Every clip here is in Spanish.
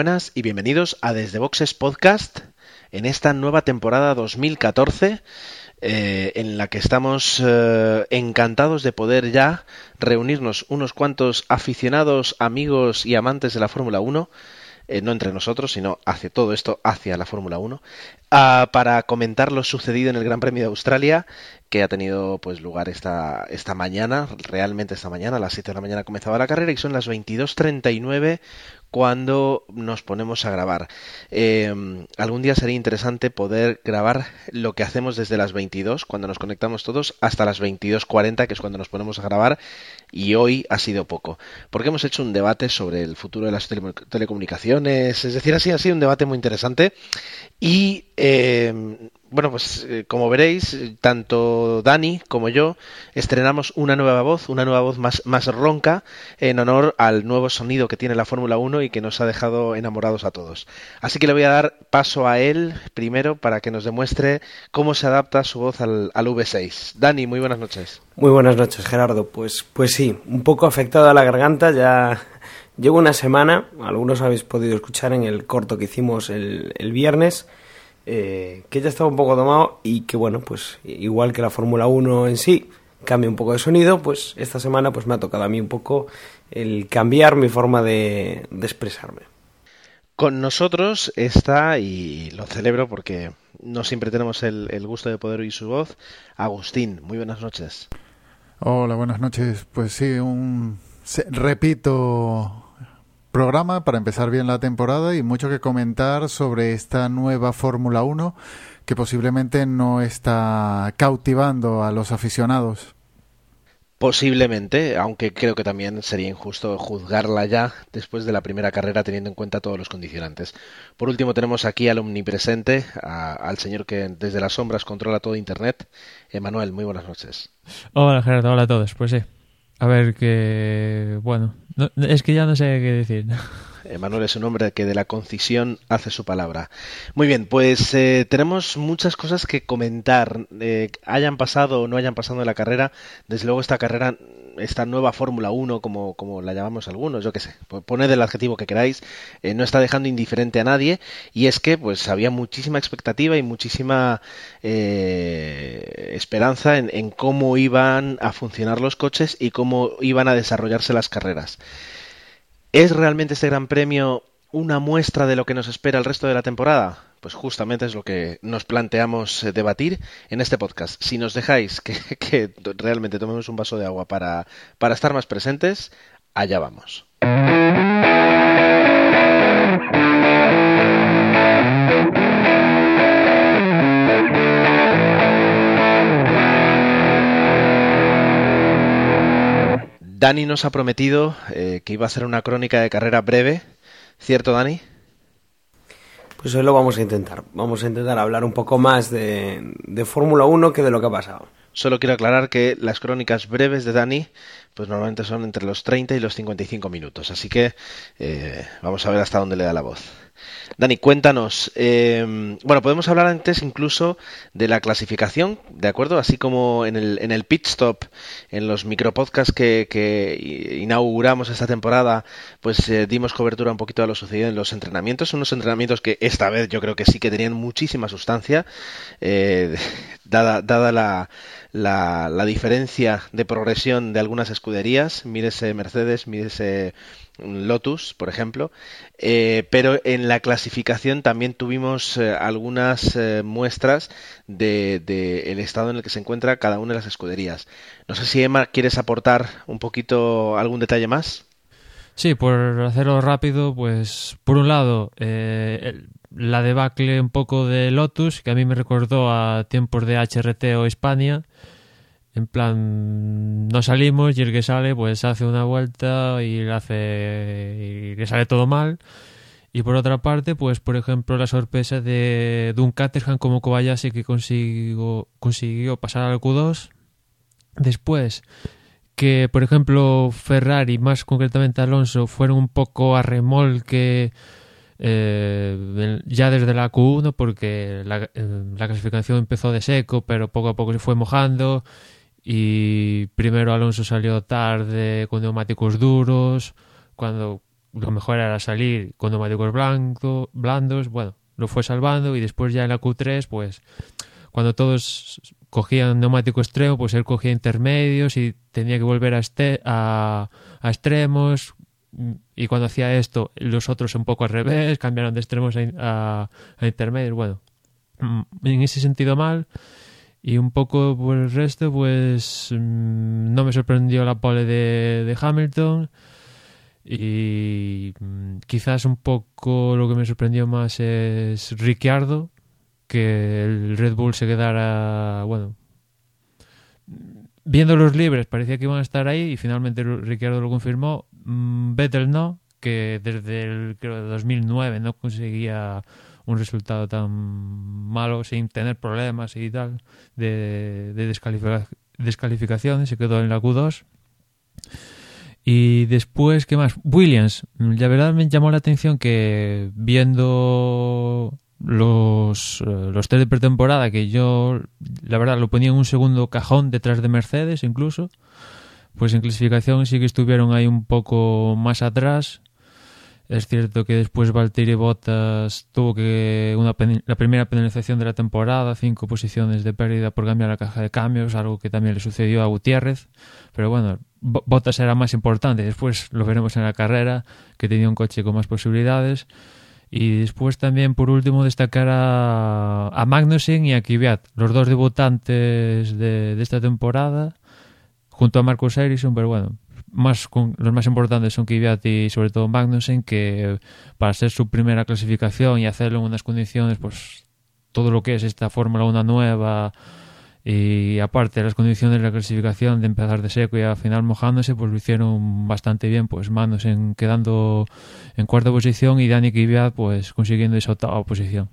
buenas y bienvenidos a Desde Boxes Podcast en esta nueva temporada 2014 eh, en la que estamos eh, encantados de poder ya reunirnos unos cuantos aficionados, amigos y amantes de la Fórmula 1 eh, no entre nosotros, sino hacia todo esto, hacia la Fórmula 1, ah, para comentar lo sucedido en el Gran Premio de Australia, que ha tenido pues lugar esta, esta mañana, realmente esta mañana, a las 7 de la mañana comenzaba la carrera y son las 22.39 cuando nos ponemos a grabar. Eh, algún día sería interesante poder grabar lo que hacemos desde las 22, cuando nos conectamos todos, hasta las 22.40, que es cuando nos ponemos a grabar, y hoy ha sido poco, porque hemos hecho un debate sobre el futuro de las telecomunicaciones, es decir, así ha sido un debate muy interesante, y eh, bueno, pues eh, como veréis, tanto Dani como yo estrenamos una nueva voz, una nueva voz más, más ronca, en honor al nuevo sonido que tiene la Fórmula 1 y que nos ha dejado enamorados a todos. Así que le voy a dar paso a él primero para que nos demuestre cómo se adapta su voz al, al V6. Dani, muy buenas noches. Muy buenas noches, Gerardo. Pues, pues sí, un poco afectado a la garganta, ya llevo una semana, algunos habéis podido escuchar en el corto que hicimos el, el viernes eh, que ya estaba un poco tomado y que bueno, pues igual que la Fórmula 1 en sí cambia un poco de sonido, pues esta semana pues me ha tocado a mí un poco el cambiar mi forma de, expresarme. Con nosotros está, y lo celebro porque no siempre tenemos el, el, gusto de poder oír su voz, Agustín. Muy buenas noches. Hola, buenas noches. Pues sí, un repito programa para empezar bien la temporada y mucho que comentar sobre esta nueva Fórmula 1 que posiblemente no está cautivando a los aficionados. Posiblemente, aunque creo que también sería injusto juzgarla ya después de la primera carrera teniendo en cuenta todos los condicionantes. Por último tenemos aquí al omnipresente, a, al señor que desde las sombras controla todo Internet, Emanuel, muy buenas noches. Hola Gerardo, hola a todos. Pues sí, a ver que, bueno, es que ya no sé qué decir. Emanuel es un hombre que de la concisión hace su palabra. Muy bien, pues eh, tenemos muchas cosas que comentar. Eh, hayan pasado o no hayan pasado en la carrera, desde luego esta carrera, esta nueva Fórmula 1, como, como la llamamos algunos, yo qué sé, poned el adjetivo que queráis, eh, no está dejando indiferente a nadie. Y es que pues había muchísima expectativa y muchísima esperanza en, en cómo iban a funcionar los coches y cómo iban a desarrollarse las carreras. ¿Es realmente este Gran Premio una muestra de lo que nos espera el resto de la temporada? Pues justamente es lo que nos planteamos eh, debatir en este podcast. Si nos dejáis que, realmente tomemos un vaso de agua para, para estar más presentes, allá vamos. Dani nos ha prometido eh, que iba a hacer una crónica de carrera breve. ¿Cierto, Dani? Pues hoy lo vamos a intentar. Vamos a intentar hablar un poco más de, de Fórmula 1 que de lo que ha pasado. Solo quiero aclarar que las crónicas breves de Dani, pues normalmente son entre los 30 y los 55 minutos. Así que eh, vamos a ver hasta dónde le da la voz. Dani, cuéntanos. Eh, bueno, podemos hablar antes incluso de la clasificación, ¿de acuerdo? Así como en el, en el pit stop, en los micropodcasts que, que inauguramos esta temporada, pues eh, dimos cobertura un poquito a lo sucedido en los entrenamientos. Unos entrenamientos que esta vez yo creo que sí que tenían muchísima sustancia, eh, dada, dada la, la, la, diferencia de progresión de algunas escuderías. Mírese Mercedes, mírese Lotus, por ejemplo, eh, pero en la clasificación también tuvimos eh, algunas eh, muestras del de, el estado en el que se encuentra cada una de las escuderías. No sé si Emma quieres aportar un poquito algún detalle más. Sí, por hacerlo rápido, pues por un lado la debacle un poco de Lotus, que a mí me recordó a tiempos de HRT o Hispania en plan, no salimos y el que sale pues hace una vuelta y le hace y le sale todo mal. Y por otra parte, pues por ejemplo la sorpresa de, de un Caterham como Kobayashi que consiguió, consiguió pasar al Q2 Después, que por ejemplo Ferrari, más concretamente Alonso, fueron un poco a remolque eh, ya desde la Q1 porque la, eh, la, clasificación empezó de seco pero poco a poco se fue mojando y primero Alonso salió tarde con neumáticos duros cuando lo mejor era salir con neumáticos blanco, blandos bueno lo fue salvando y después ya en la Q3 pues cuando todos cogían neumático extremo pues él cogía intermedios y tenía que volver a, este, a, a extremos y cuando hacía esto, los otros un poco al revés, cambiaron de extremos a, a, intermedios. Bueno, mm, en ese sentido mal. Y un poco por el resto, pues mm, no me sorprendió la pole de, de Hamilton. Y mm, quizás un poco lo que me sorprendió más es Ricciardo, que el Red Bull se quedara, bueno, viendo los libres parecía que iban a estar ahí y finalmente Ricciardo lo confirmó. Mm, Vettel no, que desde el creo 2009 no conseguía un resultado tan malo sin tener problemas y tal de, de descalificaciones, se quedó en la Q2. Y después, ¿qué más? Williams. La verdad me llamó la atención que viendo los, eh, los test de pretemporada que yo, la verdad, lo ponía en un segundo cajón detrás de Mercedes incluso, pues en clasificación sí que estuvieron ahí un poco más atrás. Es cierto que después Valtteri Bottas tuvo que una la primera penalización de la temporada, cinco posiciones de pérdida por cambiar la caja de cambios, algo que también le sucedió a Gutiérrez. Pero bueno, Bottas era más importante. Después lo veremos en la carrera, que tenía un coche con más posibilidades. Y después también, por último, destacar a, a Magnussen y a Kvyat, los dos debutantes de, de esta temporada, junto a Marcus Ericsson, pero bueno, más con, los más importantes son Kvyat y sobre todo Magnussen, que para ser su primera clasificación y hacerlo en unas condiciones, pues todo lo que es esta Fórmula 1 nueva, y aparte las condiciones de la clasificación de empezar de seco y al final mojándose pues lo hicieron bastante bien pues Manos en, quedando en cuarta posición y Dani Kvyat pues consiguiendo esa octava posición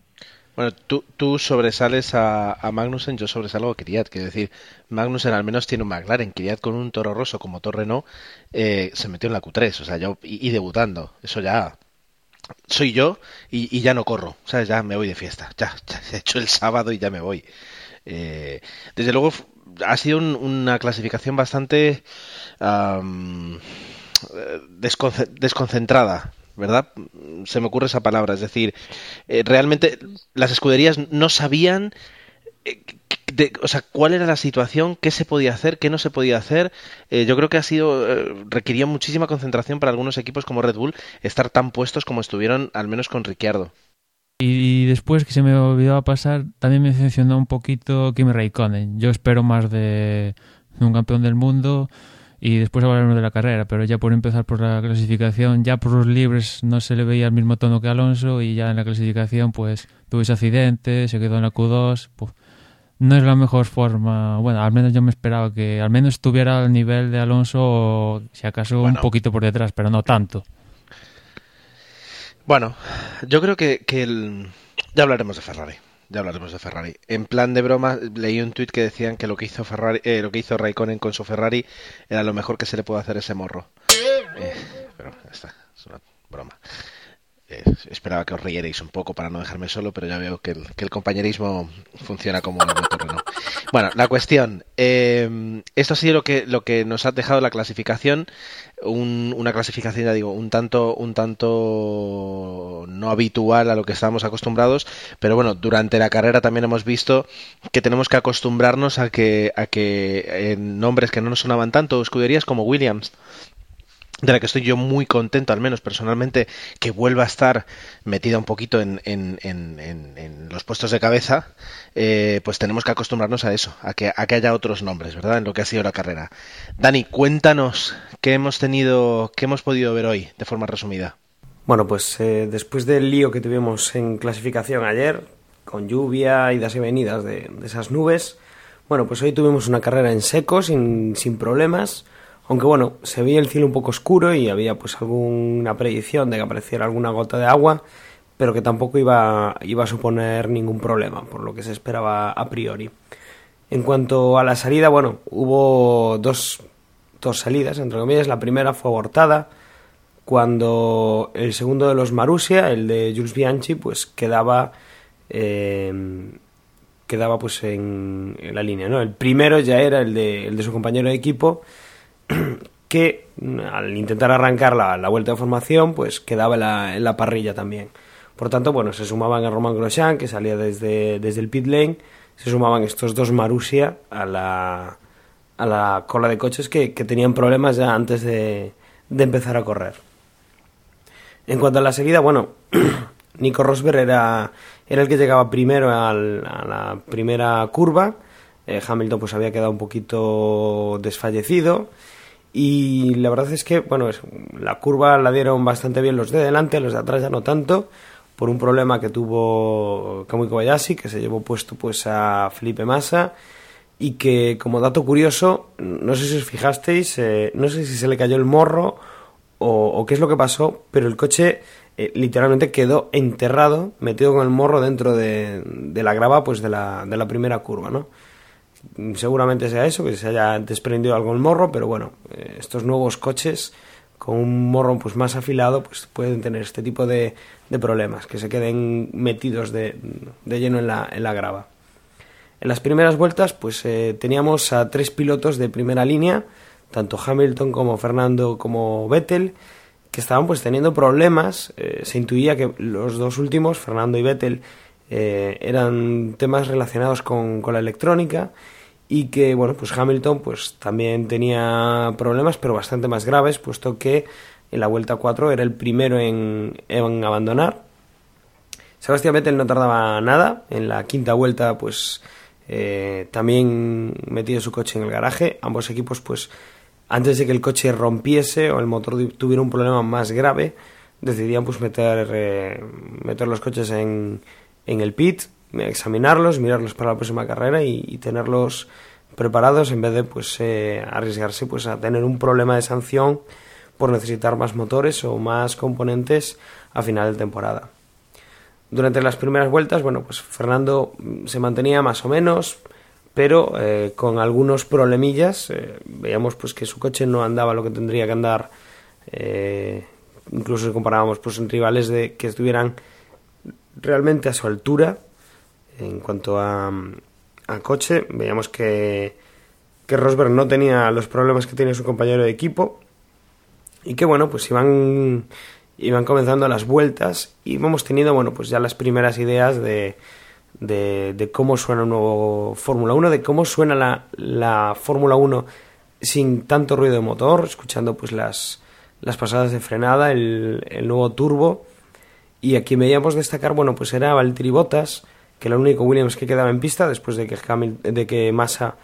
bueno, tú, tú sobresales a, Magnussen, yo sobresalgo a Kvyat, quiero decir, Magnussen al menos tiene un McLaren, Kvyat con un Toro Rosso como Torre no, eh, se metió en la Q3, o sea, yo, y, debutando, eso ya, soy yo y, ya no corro, ¿sabes? Ya me voy de fiesta, ya, ya he hecho el sábado y ya me voy. Eh, desde luego ha sido un, una clasificación bastante um, desconcentrada, ¿verdad? Se me ocurre esa palabra. Es decir, eh, realmente las escuderías no sabían eh, de, o sea, cuál era la situación, qué se podía hacer, qué no se podía hacer. Eh, yo creo que ha sido, eh, requería muchísima concentración para algunos equipos como Red Bull estar tan puestos como estuvieron, al menos con Ricciardo. Y después, que se me olvidaba pasar, también me decepcionó un poquito Kimi Raikkonen. Yo espero más de, un campeón del mundo y después hablaremos de la carrera, pero ya por empezar por la clasificación, ya por los libres no se le veía el mismo tono que Alonso y ya en la clasificación pues tuvo ese accidente, se quedó en la Q2, pues, no es la mejor forma, bueno, al menos yo me esperaba que al menos estuviera al nivel de Alonso o si acaso bueno. un poquito por detrás, pero no tanto. Bueno, yo creo que, que el... ya hablaremos de Ferrari. Ya hablaremos de Ferrari. En plan de broma, leí un tuit que decían que lo que hizo Ferrari, eh, lo que hizo Raikkonen con su Ferrari era lo mejor que se le puede hacer ese morro. Eh, pero esta es una broma. Eh, esperaba que os rierais un poco para no dejarme solo, pero ya veo que el, compañerismo funciona como el terreno. Bueno, la cuestión. Eh, esto ha sido lo que, lo que nos ha dejado la clasificación. Un, una clasificación, ya digo, un tanto, un tanto no habitual a lo que estábamos acostumbrados, pero bueno, durante la carrera también hemos visto que tenemos que acostumbrarnos a que, a que en nombres que no nos sonaban tanto, escuderías como Williams, de la que estoy yo muy contento, al menos personalmente, que vuelva a estar metida un poquito en, en, en, los puestos de cabeza, eh, pues tenemos que acostumbrarnos a eso, a que, a que haya otros nombres, ¿verdad? En lo que ha sido la carrera. Dani, cuéntanos qué hemos tenido, qué hemos podido ver hoy, de forma resumida. Bueno, pues eh, después del lío que tuvimos en clasificación ayer, con lluvia, idas y venidas de, de esas nubes, bueno, pues hoy tuvimos una carrera en seco, sin, sin problemas aunque bueno, se veía el cielo un poco oscuro y había pues alguna predicción de que apareciera alguna gota de agua, pero que tampoco iba, iba a suponer ningún problema, por lo que se esperaba a priori. En cuanto a la salida, bueno, hubo dos, dos salidas, entre comillas. La primera fue abortada cuando el segundo de los Marussia, el de Jules Bianchi, pues quedaba eh, quedaba pues en, la línea, ¿no? El primero ya era el de, el de su compañero de equipo que al intentar arrancar la, vuelta de formación pues quedaba en la, la, parrilla también. Por tanto, bueno, se sumaban a Roman Grosjean que salía desde, desde el pit lane se sumaban estos dos Marussia a la, a la cola de coches que, tenían problemas ya antes de, de, empezar a correr. En cuanto a la seguida, bueno, Nico Rosberg era, era el que llegaba primero a la primera curva. Eh, Hamilton pues había quedado un poquito desfallecido. Y la verdad es que, bueno, la curva la dieron bastante bien los de delante, los de atrás ya no tanto por un problema que tuvo Kamui Kobayashi, que se llevó puesto pues a Felipe Massa y que como dato curioso, no sé si os fijasteis, eh, no sé si se le cayó el morro o, qué es lo que pasó, pero el coche eh, literalmente quedó enterrado, metido con el morro dentro de, la grava pues de la, de la primera curva, ¿no? Seguramente sea eso, que se haya desprendido algo el morro, pero bueno, eh, estos nuevos coches con un morro pues más afilado pues pueden tener este tipo de, de problemas, que se queden metidos de, lleno en la, en la, grava. En las primeras vueltas pues eh, teníamos a tres pilotos de primera línea, tanto Hamilton como Fernando como Vettel, que estaban pues teniendo problemas. Eh, se intuía que los dos últimos, Fernando y Vettel, eh, eran temas relacionados con, con la electrónica y que bueno pues Hamilton pues también tenía problemas pero bastante más graves puesto que en la vuelta 4 era el primero en, en abandonar. Sebastián Vettel no tardaba nada. En la quinta vuelta pues eh, también metido su coche en el garaje. Ambos equipos pues antes de que el coche rompiese o el motor tuviera un problema más grave decidían pues meter eh, meter los coches en, en el pit examinarlos, mirarlos para la próxima carrera y, tenerlos preparados en vez de pues eh, arriesgarse pues a tener un problema de sanción por necesitar más motores o más componentes a final de temporada. Durante las primeras vueltas, bueno, pues Fernando se mantenía más o menos, pero eh, con algunos problemillas. Eh, veíamos pues que su coche no andaba lo que tendría que andar, incluso si comparábamos pues en rivales de que estuvieran realmente a su altura en cuanto a, a coche, veíamos que, que Rosberg no tenía los problemas que tiene su compañero de equipo y que bueno, pues iban, iban comenzando las vueltas y hemos tenido, bueno, pues ya las primeras ideas de, de, cómo suena un nuevo Fórmula 1, de cómo suena la, la Fórmula 1 sin tanto ruido de motor, escuchando pues las, las pasadas de frenada, el, el nuevo turbo. Y aquí veíamos destacar, bueno, pues era Valtteri Bottas, que era el único Williams que quedaba en pista después de que, de que Massa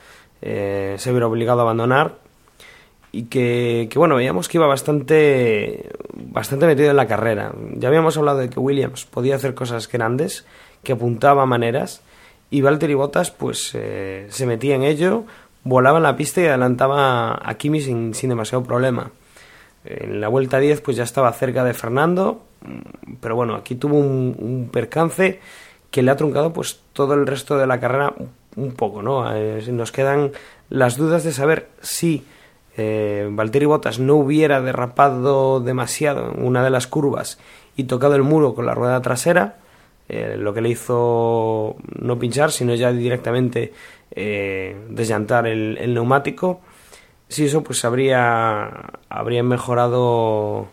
eh, se hubiera obligado a abandonar y que, bueno, veíamos que iba bastante, bastante metido en la carrera. Ya habíamos hablado de que Williams podía hacer cosas grandes, que apuntaba maneras, y Valtteri Bottas pues eh, se metía en ello, volaba en la pista y adelantaba a Kimi sin, sin demasiado problema. En la vuelta 10 pues ya estaba cerca de Fernando, pero bueno, aquí tuvo un, un percance que le ha truncado pues todo el resto de la carrera un poco, ¿no? Eh, nos quedan las dudas de saber si eh, Valtteri Bottas no hubiera derrapado demasiado en una de las curvas y tocado el muro con la rueda trasera, eh, lo que le hizo no pinchar, sino ya directamente eh, desllantar el, neumático. Si eso pues habría, habría mejorado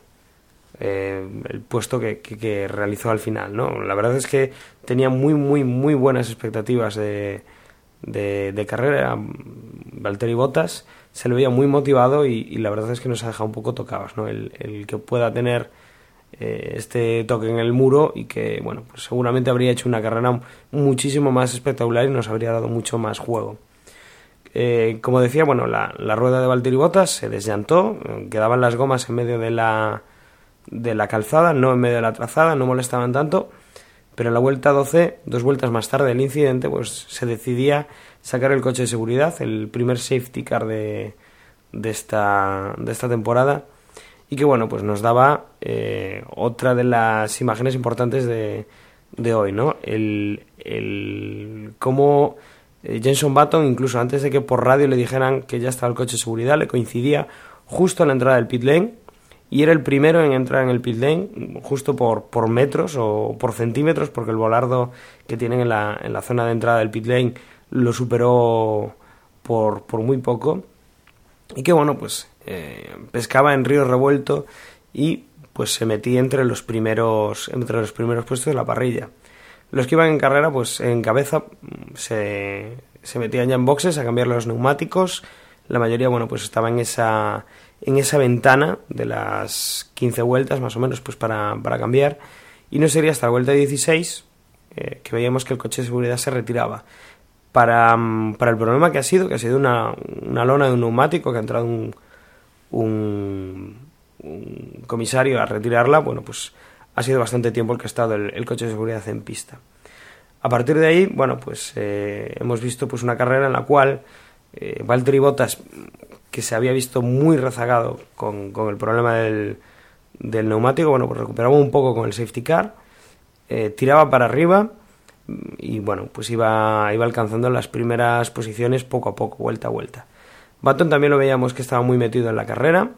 eh, el puesto que, que, realizó al final. ¿no? La verdad es que tenía muy, muy, muy buenas expectativas de, de, carrera. Valtteri Bottas se le veía muy motivado y, la verdad es que nos ha dejado un poco tocados. ¿no? El, el que pueda tener eh, este toque en el muro y que, bueno, pues seguramente habría hecho una carrera muchísimo más espectacular y nos habría dado mucho más juego. Eh, como decía, bueno, la, la rueda de Valtteri Bottas se desllantó, quedaban las gomas en medio de la, de la calzada, no en medio de la trazada, no molestaban tanto, pero en la vuelta 12, dos vueltas más tarde del incidente, pues se decidía sacar el coche de seguridad, el primer safety car de, de, esta, de esta temporada, y que bueno, pues nos daba eh, otra de las imágenes importantes de, de hoy, ¿no? El, el cómo Eh, Jenson Button, incluso antes de que por radio le dijeran que ya estaba el coche de seguridad, le coincidía justo a la entrada del pit lane y era el primero en entrar en el pit lane justo por, por metros o por centímetros porque el volardo que tienen en la, en la zona de entrada del pit lane lo superó por, por muy poco. Y que bueno pues eh, pescaba en río revuelto y pues se metía entre los primeros entre los primeros puestos de la parrilla los que iban en carrera pues en cabeza se, se metían ya en boxes a cambiar los neumáticos. La mayoría bueno pues estaba en esa en esa ventana de las 15 vueltas más o menos pues para, para cambiar. Y no sería hasta la vuelta 16 eh, que veíamos que el coche de seguridad se retiraba. Para, mm, para el problema que ha sido, que ha sido una, una lona de un neumático que ha entrado un, un, comisario a retirarla, bueno, pues ha sido bastante tiempo el que ha estado el, coche de seguridad en pista. A partir de ahí, bueno, pues eh, hemos visto pues una carrera en la cual eh, Valtteri Bottas, que se había visto muy rezagado con, el problema del, del neumático, bueno, pues recuperaba un poco con el safety car, eh, tiraba para arriba y bueno, pues iba, iba alcanzando las primeras posiciones poco a poco, vuelta a vuelta. Baton también lo veíamos que estaba muy metido en la carrera,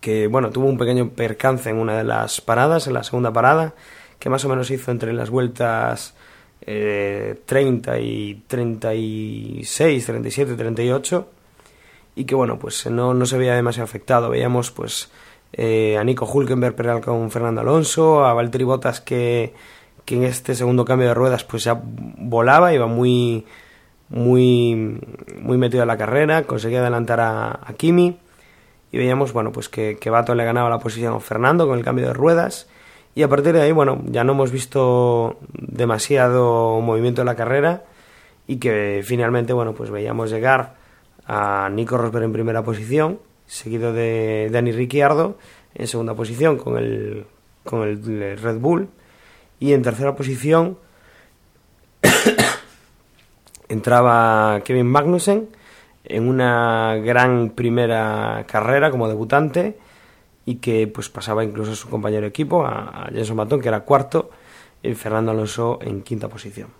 que bueno, tuvo un pequeño percance en una de las paradas, en la segunda parada, que más o menos hizo entre las vueltas eh, 30 y 36, 37, 38, y que bueno, pues no, no se veía demasiado afectado. Veíamos pues eh, a Nico Hulkenberg pelear con Fernando Alonso, a Valtteri Bottas que que en este segundo cambio de ruedas pues ya volaba, iba muy muy muy metido en la carrera, conseguía adelantar a, Kimi y veíamos bueno pues que, que le ganaba la posición a Fernando con el cambio de ruedas y a partir de ahí bueno ya no hemos visto demasiado movimiento en la carrera y que finalmente bueno pues veíamos llegar a Nico Rosberg en primera posición seguido de Dani Ricciardo en segunda posición con el con el Red Bull y en tercera posición entraba Kevin Magnussen en una gran primera carrera como debutante y que pues pasaba incluso a su compañero de equipo, a, Jenson Button, que era cuarto, y Fernando Alonso en quinta posición.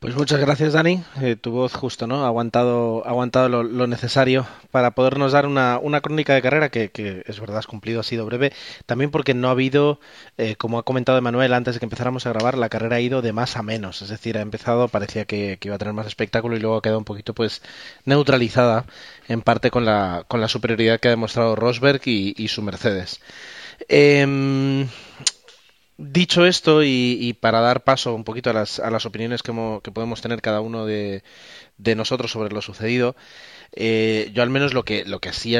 Pues muchas gracias, Dani. Eh, tu voz justo, ¿no? Ha aguantado, aguantado lo, necesario para podernos dar una, una crónica de carrera que, que, es verdad, has cumplido, ha sido breve. También porque no ha habido, eh, como ha comentado Emanuel antes de que empezáramos a grabar, la carrera ha ido de más a menos. Es decir, ha empezado, parecía que, iba a tener más espectáculo y luego ha quedado un poquito, pues, neutralizada en parte con la, con la superioridad que ha demostrado Rosberg y, y su Mercedes. Eh, Dicho esto, y, para dar paso un poquito a las, a las opiniones que, que, podemos tener cada uno de, de nosotros sobre lo sucedido, eh, yo al menos lo que, lo que sí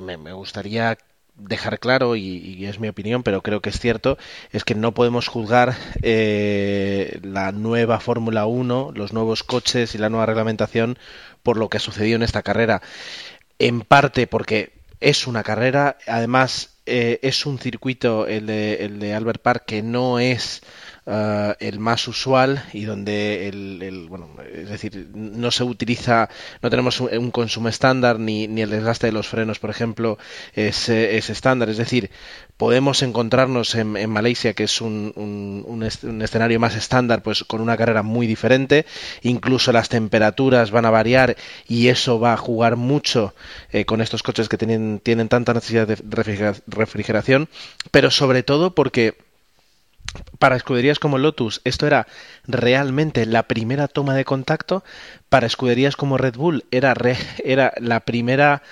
me, gustaría dejar claro, y, es mi opinión, pero creo que es cierto, es que no podemos juzgar eh, la nueva Fórmula 1, los nuevos coches y la nueva reglamentación por lo que ha sucedido en esta carrera. En parte porque es una carrera, además eh, es un circuito, el de, el de Albert Park, que no es uh, el más usual y donde el, bueno, es decir, no se utiliza, no tenemos un, consumo estándar ni, ni, el desgaste de los frenos, por ejemplo, es, es estándar. Es decir, podemos encontrarnos en, en Malasia, que es un, un, un, escenario más estándar, pues con una carrera muy diferente. Incluso las temperaturas van a variar y eso va a jugar mucho eh, con estos coches que tienen, tienen tanta necesidad de refrigeración, pero sobre todo porque para escuderías como Lotus esto era realmente la primera toma de contacto, para escuderías como Red Bull era, re, era la primera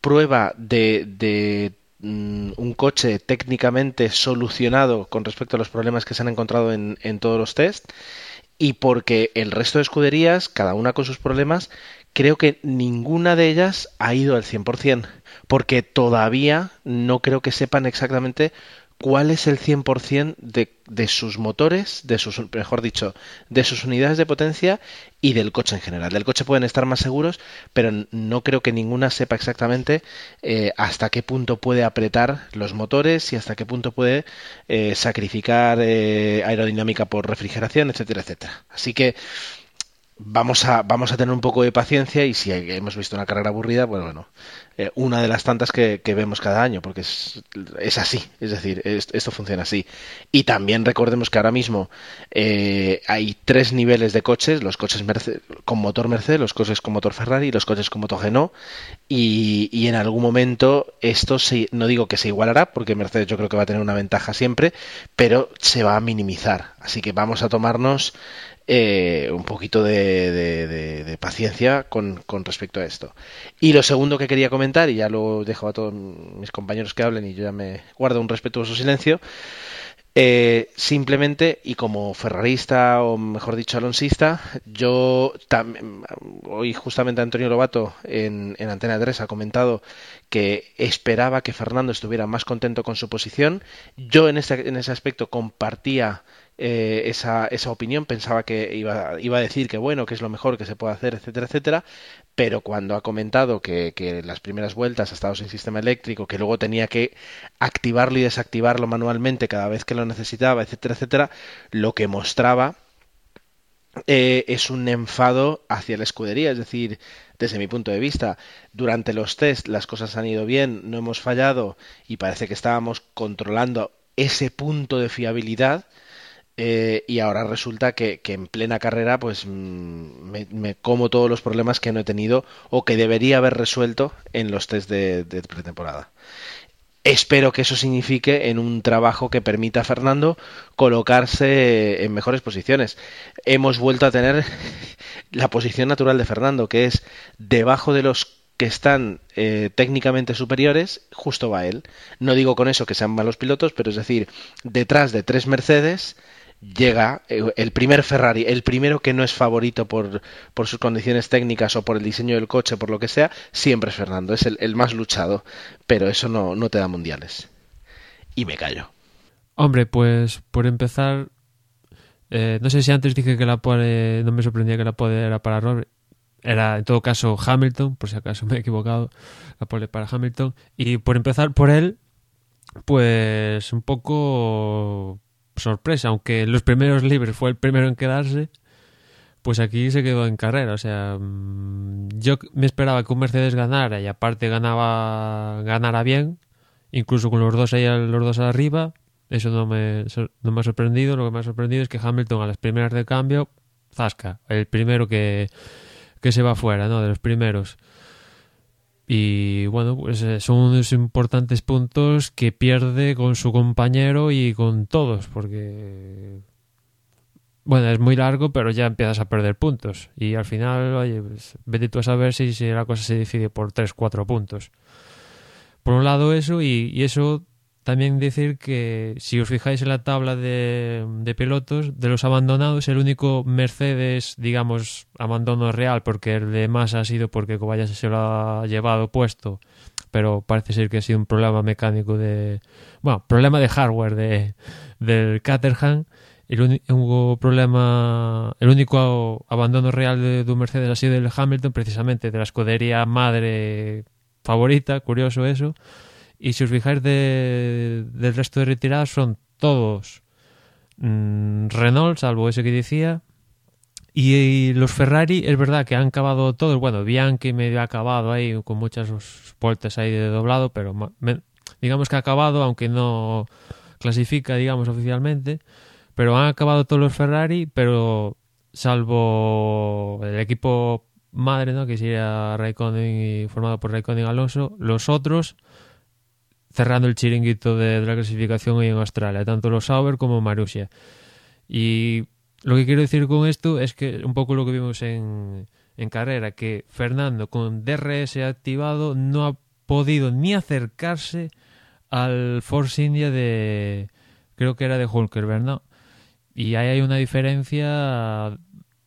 prueba de, de mm, un coche técnicamente solucionado con respecto a los problemas que se han encontrado en, en todos los test. Y porque el resto de escuderías, cada una con sus problemas, creo que ninguna de ellas ha ido al 100%, porque todavía no creo que sepan exactamente cuál es el 100% de, de sus motores, de sus, mejor dicho, de sus unidades de potencia y del coche en general. Del coche pueden estar más seguros, pero no creo que ninguna sepa exactamente eh, hasta qué punto puede apretar los motores y hasta qué punto puede eh, sacrificar eh, aerodinámica por refrigeración, etcétera, etcétera. Así que vamos a, vamos a tener un poco de paciencia y si hemos visto una carrera aburrida, pues bueno, eh, una de las tantas que, vemos cada año, porque es, así, es decir, esto funciona así. Y también recordemos que ahora mismo eh, hay tres niveles de coches, los coches con motor Mercedes, los coches con motor Ferrari y los coches con motor Renault, y, y en algún momento esto se, no digo que se igualará, porque Mercedes yo creo que va a tener una ventaja siempre, pero se va a minimizar. Así que vamos a tomarnos eh, un poquito de, paciencia con, respecto a esto. Y lo segundo que quería comentar, y ya lo dejo a todos mis compañeros que hablen y yo ya me guardo un respetuoso silencio, eh, simplemente, y como ferrarista, o mejor dicho, alonsista, yo también, hoy justamente Antonio Lobato en, en Antena 3 ha comentado que esperaba que Fernando estuviera más contento con su posición. Yo en, este, en ese aspecto compartía eh, esa, esa opinión, pensaba que iba, iba a decir que bueno, que es lo mejor que se puede hacer, etcétera, etcétera, pero cuando ha comentado que, que las primeras vueltas ha estado sin sistema eléctrico, que luego tenía que activarlo y desactivarlo manualmente cada vez que lo necesitaba, etcétera, etcétera, lo que mostraba eh, es un enfado hacia la escudería, es decir, desde mi punto de vista, durante los test las cosas han ido bien, no hemos fallado y parece que estábamos controlando ese punto de fiabilidad eh, y ahora resulta que, en plena carrera pues mm, me, como todos los problemas que no he tenido o que debería haber resuelto en los test de, pretemporada. Espero que eso signifique en un trabajo que permita a Fernando colocarse en mejores posiciones. Hemos vuelto a tener la posición natural de Fernando, que es debajo de los que están eh, técnicamente superiores, justo va él. No digo con eso que sean malos pilotos, pero es decir, detrás de tres Mercedes llega eh, el primer Ferrari, el primero que no es favorito por, por, sus condiciones técnicas o por el diseño del coche, por lo que sea, siempre es Fernando, es el, más luchado, pero eso no, no, te da mundiales. Y me callo. Hombre, pues por empezar, eh, no sé si antes dije que la pole, no me sorprendía que la pole era para Robert, era en todo caso Hamilton, por si acaso me he equivocado, la pole para Hamilton, y por empezar por él, pues un poco sorpresa, aunque los primeros libres fue el primero en quedarse, pues aquí se quedó en carrera. O sea, mm, yo me esperaba que un Mercedes ganara y aparte ganaba ganara bien, incluso con los dos ahí los dos arriba. Eso no me, no me ha sorprendido. Lo que me ha sorprendido es que Hamilton a las primeras de cambio, zasca, el primero que, que se va fuera, ¿no? De los primeros. Y bueno, pues eh, son unos importantes puntos que pierde con su compañero y con todos, porque bueno, es muy largo, pero ya empiezas a perder puntos. Y al final, oye, pues, vete tú a saber si, si la cosa se decide por 3, 4 puntos. Por un lado eso, y, y eso también decir que si os fijáis en la tabla de, pilotos, de los abandonados, el único Mercedes, digamos, abandono real, porque el de más ha sido porque Kobayashi se lo ha llevado puesto, pero parece ser que ha sido un problema mecánico de... Bueno, problema de hardware de, del Caterham. El único problema, el único abandono real de, de un Mercedes ha sido el Hamilton, precisamente de la escudería madre favorita, curioso eso y si os fijáis de, del resto de retirados son todos mm, Renault, salvo ese que decía. Y, los Ferrari, es verdad que han acabado todos. Bueno, Bianchi medio ha acabado ahí con muchas vueltas ahí de doblado, pero digamos que ha acabado, aunque no clasifica, digamos, oficialmente. Pero han acabado todos los Ferrari, pero salvo el equipo madre, ¿no? Que sería Raikkonen y formado por Raikkonen y Alonso, los otros cerrando el chiringuito de, la clasificación hoy en Australia, tanto los Sauber como Marussia. Y lo que quiero decir con esto es que un poco lo que vimos en, en carrera, que Fernando con DRS activado no ha podido ni acercarse al Force India de creo que era de Hulkerberg, ¿no? Y ahí hay una diferencia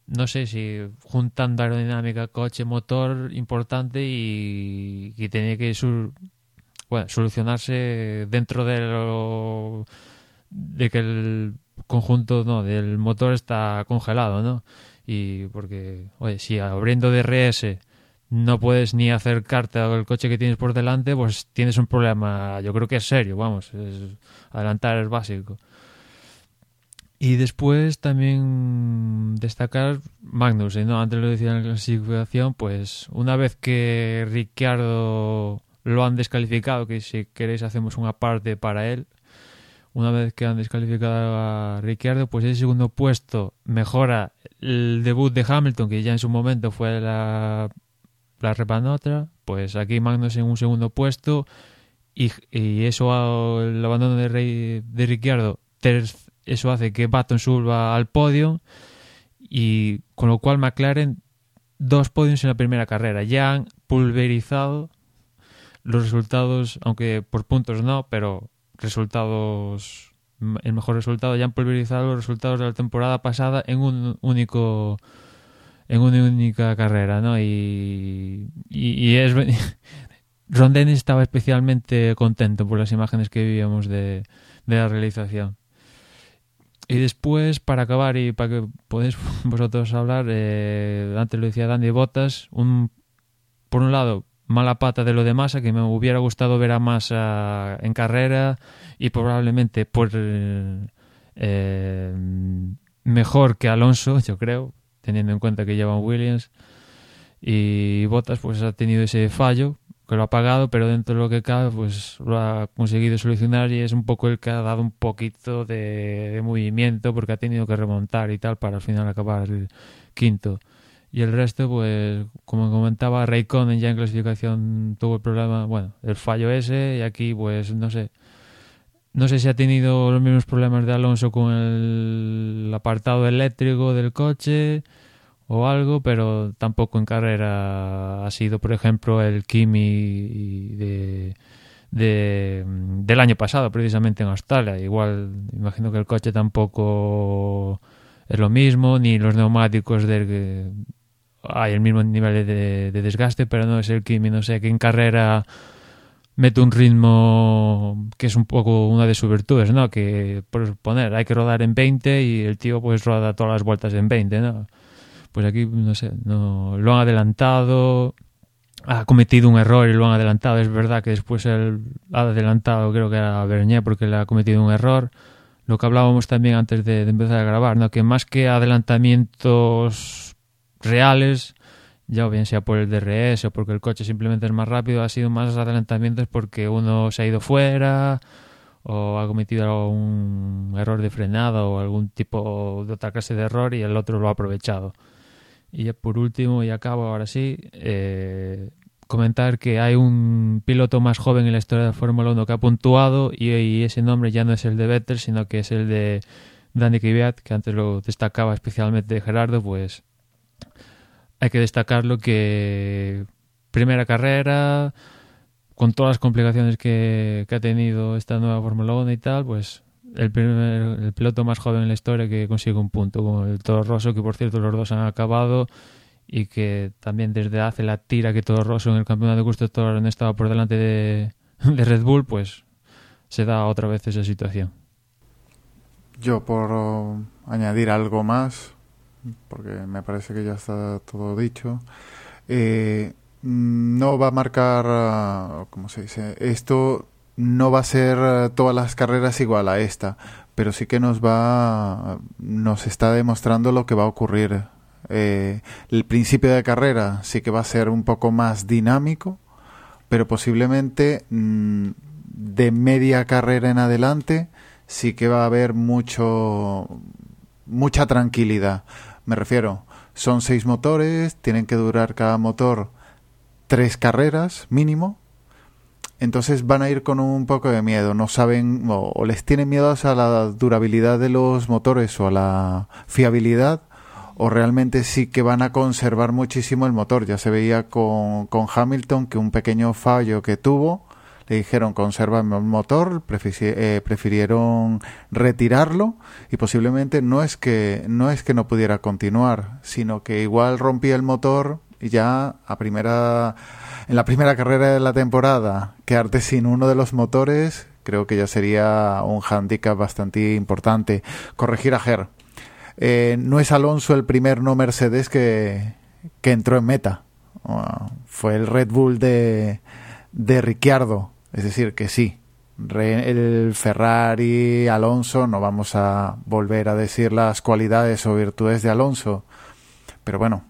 no sé si juntando aerodinámica, coche, motor importante y, y tenía que sur, bueno, solucionarse dentro de lo, de que el conjunto no del motor está congelado, ¿no? Y porque, oye, si abriendo DRS no puedes ni acercarte al coche que tienes por delante, pues tienes un problema, yo creo que es serio, vamos, adelantar es básico. Y después también destacar Magnus, ¿no? antes lo decía en la clasificación, pues una vez que Ricciardo lo han descalificado, que si queréis hacemos una parte para él, una vez que han descalificado a Ricciardo, pues ese segundo puesto mejora el debut de Hamilton, que ya en su momento fue la, la repanotra, pues aquí Magnus en un segundo puesto y, y eso el abandono de, Rey, de Ricciardo eso hace que Baton suba al podio y con lo cual McLaren dos podios en la primera carrera. Ya han pulverizado los resultados, aunque por puntos no, pero resultados el mejor resultado ya han pulverizado los resultados de la temporada pasada en un único en una única carrera, ¿no? Y, y, es Ron Dennis estaba especialmente contento por las imágenes que vivíamos de, de la realización. Y después, para acabar y para que podáis vosotros hablar, eh, antes lo decía Dandy Botas, un, por un lado, mala pata de lo de Massa, que me hubiera gustado ver a Massa en carrera y probablemente por eh, mejor que Alonso, yo creo, teniendo en cuenta que llevan Williams. Y Botas pues ha tenido ese fallo que lo ha pagado, pero dentro de lo que cabe, pues lo ha conseguido solucionar y es un poco el que ha dado un poquito de, movimiento porque ha tenido que remontar y tal para al final acabar el quinto. Y el resto, pues, como comentaba, Raikkonen ya en clasificación tuvo el problema, bueno, el fallo ese y aquí, pues, no sé. No sé si ha tenido los mismos problemas de Alonso con el apartado eléctrico del coche o algo, pero tampoco en carrera ha sido, por ejemplo, el Kimi de, del año pasado, precisamente en Australia. Igual, imagino que el coche tampoco es lo mismo, ni los neumáticos del hay el mismo nivel de, desgaste, pero no es el Kimi, no sé, que en carrera mete un ritmo que es un poco una de sus virtudes, ¿no? Que, por poner, hay que rodar en 20 y el tío pues roda todas las vueltas en 20, ¿no? pues aquí, no sé, no, lo han adelantado, ha cometido un error y lo han adelantado. Es verdad que después él ha adelantado, creo que a Bernier, porque le ha cometido un error. Lo que hablábamos también antes de, empezar a grabar, ¿no? que más que adelantamientos reales, ya bien sea por el DRS o porque el coche simplemente es más rápido, ha sido más adelantamientos porque uno se ha ido fuera o ha cometido algún error de frenada o algún tipo de otra clase de error y el otro lo ha aprovechado. Y ya por último, y acabo ahora sí, eh, comentar que hay un piloto más joven en la historia de Fórmula 1 que ha puntuado y, ese nombre ya no es el de Vettel, sino que es el de Dani Kvyat, que antes lo destacaba especialmente de Gerardo, pues hay que destacarlo que primera carrera, con todas las complicaciones que, ha tenido esta nueva Fórmula 1 y tal, pues el, primer, el piloto más joven en la historia que consigue un punto, con el Toro Rosso, que por cierto los dos han acabado y que también desde hace la tira que Toro Rosso en el campeonato de constructores no estaba por delante de, de Red Bull, pues se da otra vez esa situación. Yo por añadir algo más, porque me parece que ya está todo dicho, eh, no va a marcar, ¿cómo se dice? Esto no va a ser eh, todas las carreras igual a esta, pero sí que nos va, nos está demostrando lo que va a ocurrir. Eh, el principio de carrera sí que va a ser un poco más dinámico, pero posiblemente mm, de media carrera en adelante sí que va a haber mucho, mucha tranquilidad. Me refiero, son seis motores, tienen que durar cada motor tres carreras mínimo entonces van a ir con un poco de miedo, no saben o, les tienen miedo a la durabilidad de los motores o a la fiabilidad o realmente sí que van a conservar muchísimo el motor. Ya se veía con, con Hamilton que un pequeño fallo que tuvo, le dijeron conserva el motor, eh, prefirieron retirarlo y posiblemente no es que no es que no pudiera continuar, sino que igual rompía el motor y ya a primera en la primera carrera de la temporada quedarte sin uno de los motores creo que ya sería un handicap bastante importante. Corregir a Ger. Eh, no es Alonso el primer no Mercedes que, que entró en meta. fue el Red Bull de, de Ricciardo. Es decir, que sí, el Ferrari, Alonso, no vamos a volver a decir las cualidades o virtudes de Alonso, pero bueno,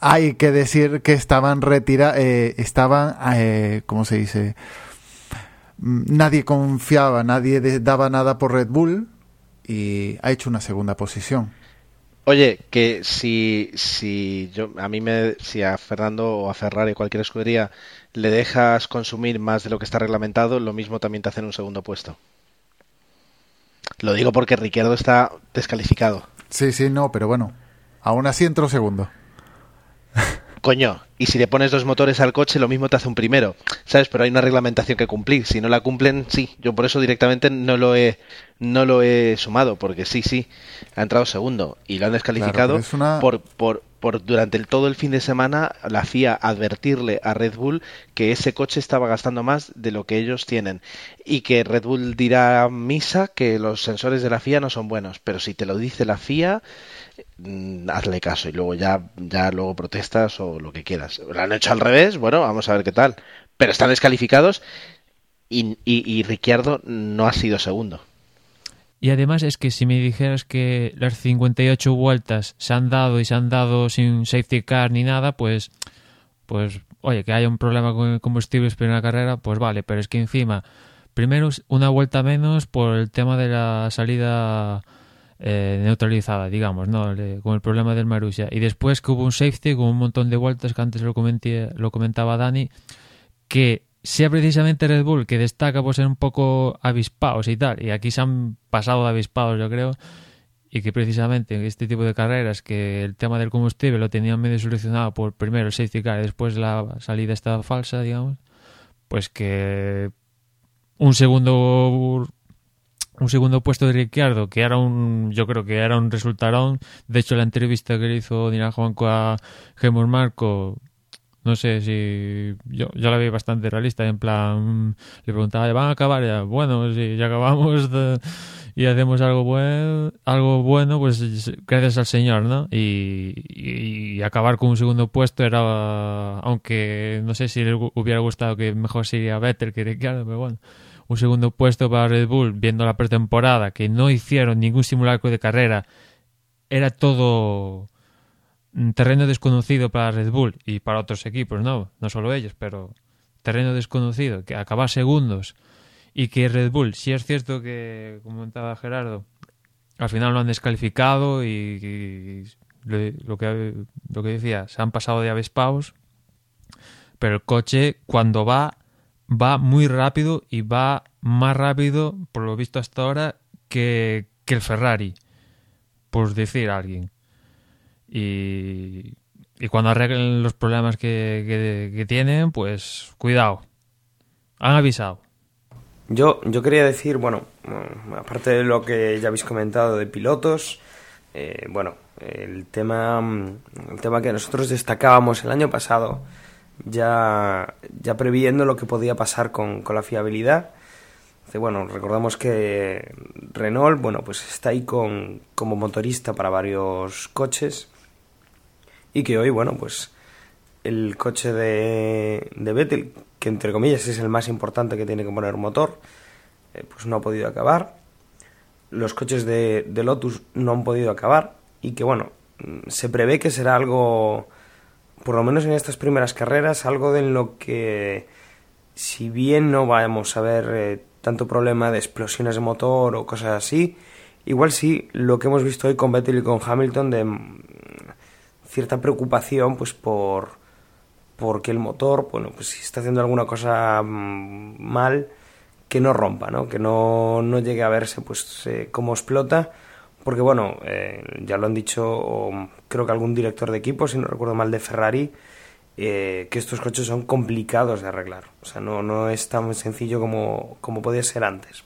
hay que decir que estaban retirados, eh, estaban, eh, ¿cómo se dice? Nadie confiaba, nadie daba nada por Red Bull y ha hecho una segunda posición. Oye, que si, si yo, a mí me, si a Fernando o a Ferrari, cualquier escudería, le dejas consumir más de lo que está reglamentado, lo mismo también te hacen un segundo puesto. Lo digo porque Ricciardo está descalificado. Sí, sí, no, pero bueno, aún así entró segundo. Coño, y si le pones dos motores al coche, lo mismo te hace un primero, ¿sabes? Pero hay una reglamentación que cumplir. Si no la cumplen, sí. Yo por eso directamente no lo he, no lo he sumado, porque sí, sí, ha entrado segundo y lo han descalificado por, por, por durante el, todo el fin de semana la FIA advertirle a Red Bull que ese coche estaba gastando más de lo que ellos tienen y que Red Bull dirá misa que los sensores de la FIA no son buenos, pero si te lo dice la FIA hazle caso y luego ya, ya luego protestas o lo que quieras. Lo han hecho al revés, bueno, vamos a ver qué tal. Pero están descalificados y, y, Ricciardo no ha sido segundo. Y además es que si me dijeras que las 58 vueltas se han dado y se han dado sin safety car ni nada, pues, pues oye, que haya un problema con el combustible en la carrera, pues vale, pero es que encima, primero una vuelta menos por el tema de la salida eh, neutralizada, digamos, ¿no? con el problema del Marussia. Y después que hubo un safety con un montón de vueltas, que antes lo, comenté, lo comentaba Dani, que sea precisamente Red Bull que destaca por ser un poco avispados y tal, y aquí se han pasado de avispados, yo creo, y que precisamente en este tipo de carreras que el tema del combustible lo tenían medio solucionado por primero el safety car y después la salida estaba falsa, digamos, pues que un segundo un segundo puesto de Ricciardo, que era un, yo creo que era un resultado. De hecho, la entrevista que le hizo Dina Juanco a Gemur Marco, no sé si yo, yo la vi bastante realista, en plan, le preguntaba, ¿van a acabar? Ya, bueno, si ya acabamos y hacemos algo bueno, algo bueno, pues gracias al Señor, ¿no? Y, y, acabar con un segundo puesto era, aunque no sé si le hubiera gustado que mejor sería Vettel que Ricciardo, pero bueno un segundo puesto para Red Bull, viendo la pretemporada, que no hicieron ningún simulacro de carrera, era todo terreno desconocido para Red Bull y para otros equipos, no, no solo ellos, pero terreno desconocido, que acabar segundos y que Red Bull, si es cierto que, como comentaba Gerardo, al final lo han descalificado y, lo, que, lo que decía, se han pasado de avispaos, pero el coche cuando va va muy rápido y va más rápido, por lo visto hasta ahora, que, el Ferrari, por decir alguien. Y, y cuando arreglen los problemas que, que, tienen, pues cuidado. Han avisado. Yo, yo quería decir, bueno, aparte de lo que ya habéis comentado de pilotos, eh, bueno, el tema, el tema que nosotros destacábamos el año pasado ya, ya previendo lo que podía pasar con, con la fiabilidad. Bueno, recordamos que Renault, bueno, pues está ahí con, como motorista para varios coches y que hoy, bueno, pues el coche de, de Vettel, que entre comillas es el más importante que tiene que poner motor, eh, pues no ha podido acabar. Los coches de, de Lotus no han podido acabar y que, bueno, se prevé que será algo por lo menos en estas primeras carreras, algo de lo que, si bien no vamos a ver eh, tanto problema de explosiones de motor o cosas así, igual sí lo que hemos visto hoy con Vettel y con Hamilton de mm, cierta preocupación pues por porque el motor, bueno, pues si está haciendo alguna cosa mm, mal, que no rompa, ¿no? Que no, no llegue a verse pues eh, cómo explota porque bueno, eh, ya lo han dicho, creo que algún director de equipo, si no recuerdo mal, de Ferrari, eh, que estos coches son complicados de arreglar. O sea, no, no es tan sencillo como, como podía ser antes.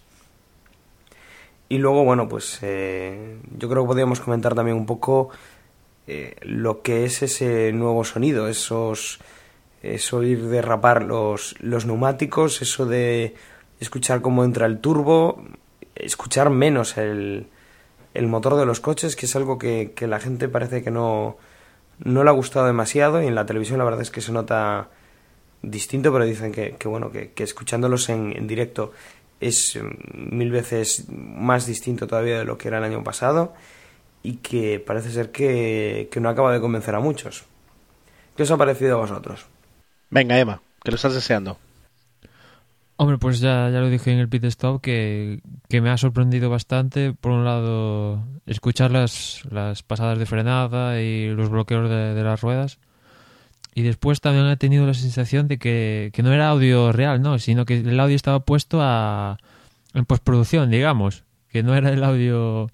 Y luego, bueno, pues eh, yo creo que podríamos comentar también un poco lo que es ese nuevo sonido, esos, eso ir derrapar los, los neumáticos, eso de escuchar cómo entra el turbo, escuchar menos el, el motor de los coches, que es algo que, la gente parece que no, no le ha gustado demasiado y en la televisión la verdad es que se nota distinto, pero dicen que, bueno, que, escuchándolos en, directo es mm, mil veces más distinto todavía de lo que era el año pasado y que parece ser que, que no acaba de convencer a muchos. ¿Qué os ha parecido a vosotros? Venga, Emma, que lo estás deseando. Hombre, pues ya, ya lo dije en el pit stop que, me ha sorprendido bastante. Por un lado, escuchar las, las pasadas de frenada y los bloqueos de, las ruedas. Y después también he tenido la sensación de que, no era audio real, ¿no? Sino que el audio estaba puesto a, en postproducción, digamos. Que no era el audio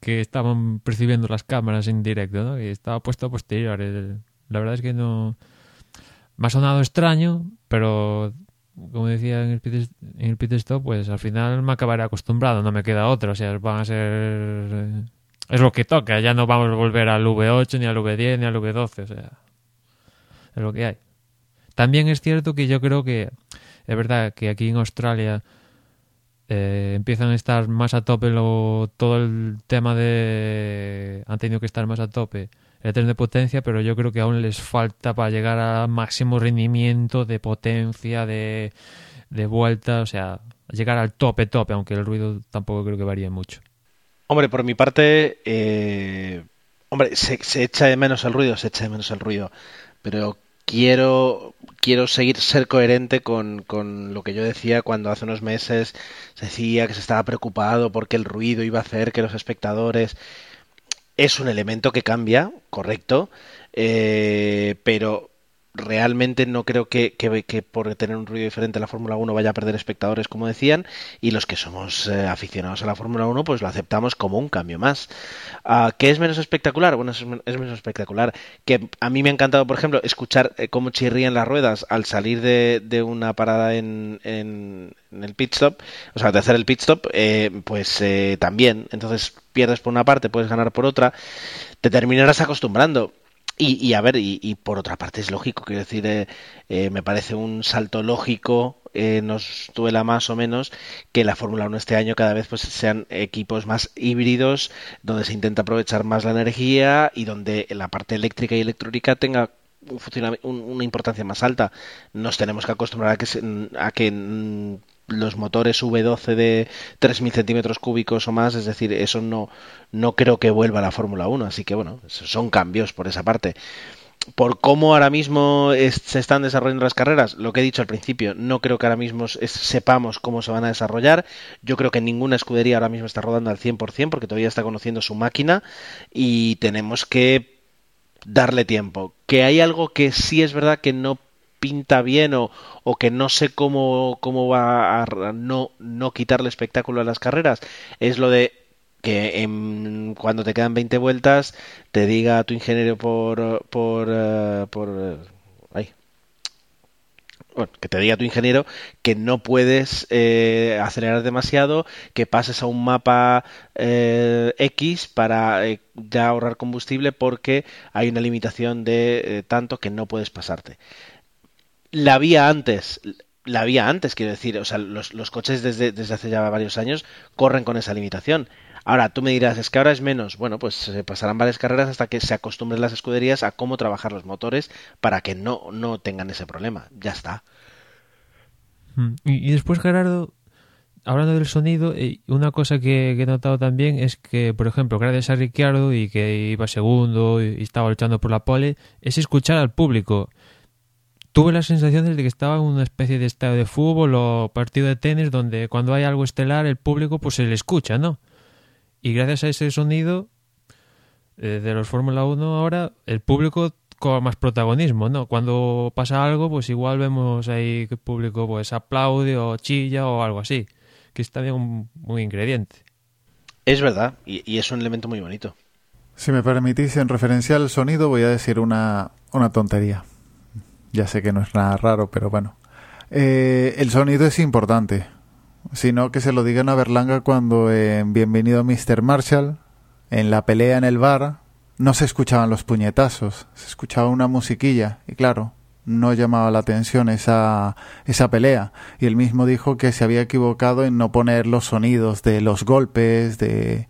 que estaban percibiendo las cámaras en directo, ¿no? Que estaba puesto a posterior. la verdad es que no... Me ha sonado extraño, pero como decía en el, pit, en stop, pues al final me acabaré acostumbrado, no me queda otro. O sea, van a ser. Es lo que toca, ya no vamos a volver al V8, ni al V10, ni al V12. O sea, es lo que hay. También es cierto que yo creo que es verdad que aquí en Australia eh, empiezan a estar más a tope lo, todo el tema de. Han tenido que estar más a tope tren de potencia, pero yo creo que aún les falta para llegar al máximo rendimiento de potencia, de, de vuelta, o sea, llegar al tope, tope, aunque el ruido tampoco creo que varíe mucho. Hombre, por mi parte, eh, hombre, se, echa de menos el ruido, se echa de menos el ruido, pero quiero quiero seguir ser coherente con, con, lo que yo decía cuando hace unos meses se decía que se estaba preocupado porque el ruido iba a hacer que los espectadores es un elemento que cambia, correcto, eh, pero realmente no creo que, que, por tener un ruido diferente la Fórmula 1 vaya a perder espectadores, como decían, y los que somos eh, aficionados a la Fórmula 1, pues lo aceptamos como un cambio más. Uh, ¿Qué es menos espectacular? Bueno, es, menos espectacular. Que a mí me ha encantado, por ejemplo, escuchar eh, cómo chirrían las ruedas al salir de, de una parada en, en, el pit stop, o sea, de hacer el pit stop, eh, pues también. Entonces pierdes por una parte, puedes ganar por otra, te terminarás acostumbrando y, y, a ver, y, por otra parte es lógico, quiero decir, eh, eh, me parece un salto lógico, eh, nos duela más o menos, que la Fórmula 1 este año cada vez pues sean equipos más híbridos, donde se intenta aprovechar más la energía y donde la parte eléctrica y electrónica tenga una importancia más alta. Nos tenemos que acostumbrar a que, a que mm, los motores V12 de 3.000 centímetros cúbicos o más, es decir, eso no, no creo que vuelva a la Fórmula 1, así que bueno, son cambios por esa parte. Por cómo ahora mismo se están desarrollando las carreras, lo que he dicho al principio, no creo que ahora mismo sepamos cómo se van a desarrollar. Yo creo que ninguna escudería ahora mismo está rodando al 100% porque todavía está conociendo su máquina y tenemos que darle tiempo. Que hay algo que sí es verdad que no pinta bien o, o que no sé cómo, cómo va a no, no quitarle espectáculo a las carreras, es lo de que en, cuando te quedan 20 vueltas te diga tu ingeniero por por, eh, por eh, bueno, que te diga tu ingeniero que no puedes eh, acelerar demasiado, que pases a un mapa X para ya ahorrar combustible porque hay una limitación de tanto que no puedes pasarte la había antes. La había antes, quiero decir. O sea, los, los coches desde, desde hace ya varios años corren con esa limitación. Ahora, tú me dirás, es que ahora es menos. Bueno, pues se pasarán varias carreras hasta que se acostumbren las escuderías a cómo trabajar los motores para que no, no tengan ese problema. Ya está. Mm, y, después, Gerardo, hablando del sonido, eh, una cosa que, he notado también es que, por ejemplo, gracias a Ricciardo y que iba segundo y estaba luchando por la pole, es escuchar al público tuve la sensación de que estaba en una especie de estadio de fútbol o partido de tenis donde cuando hay algo estelar el público pues se le escucha, ¿no? Y gracias a ese sonido eh, de los Fórmula 1 ahora el público con más protagonismo, ¿no? Cuando pasa algo pues igual vemos ahí que el público pues aplaude o chilla o algo así, que está bien un, un ingrediente. Es verdad, y, y, es un elemento muy bonito. Si me permitís, en referencia al sonido voy a decir una, una tontería. Ya sé que no es nada raro, pero bueno. Eh, el sonido es importante. Sino que se lo digan a Berlanga cuando en Bienvenido Mr. Marshall, en la pelea en el bar, no se escuchaban los puñetazos, se escuchaba una musiquilla. Y claro, no llamaba la atención esa, esa pelea. Y él mismo dijo que se había equivocado en no poner los sonidos de los golpes, de,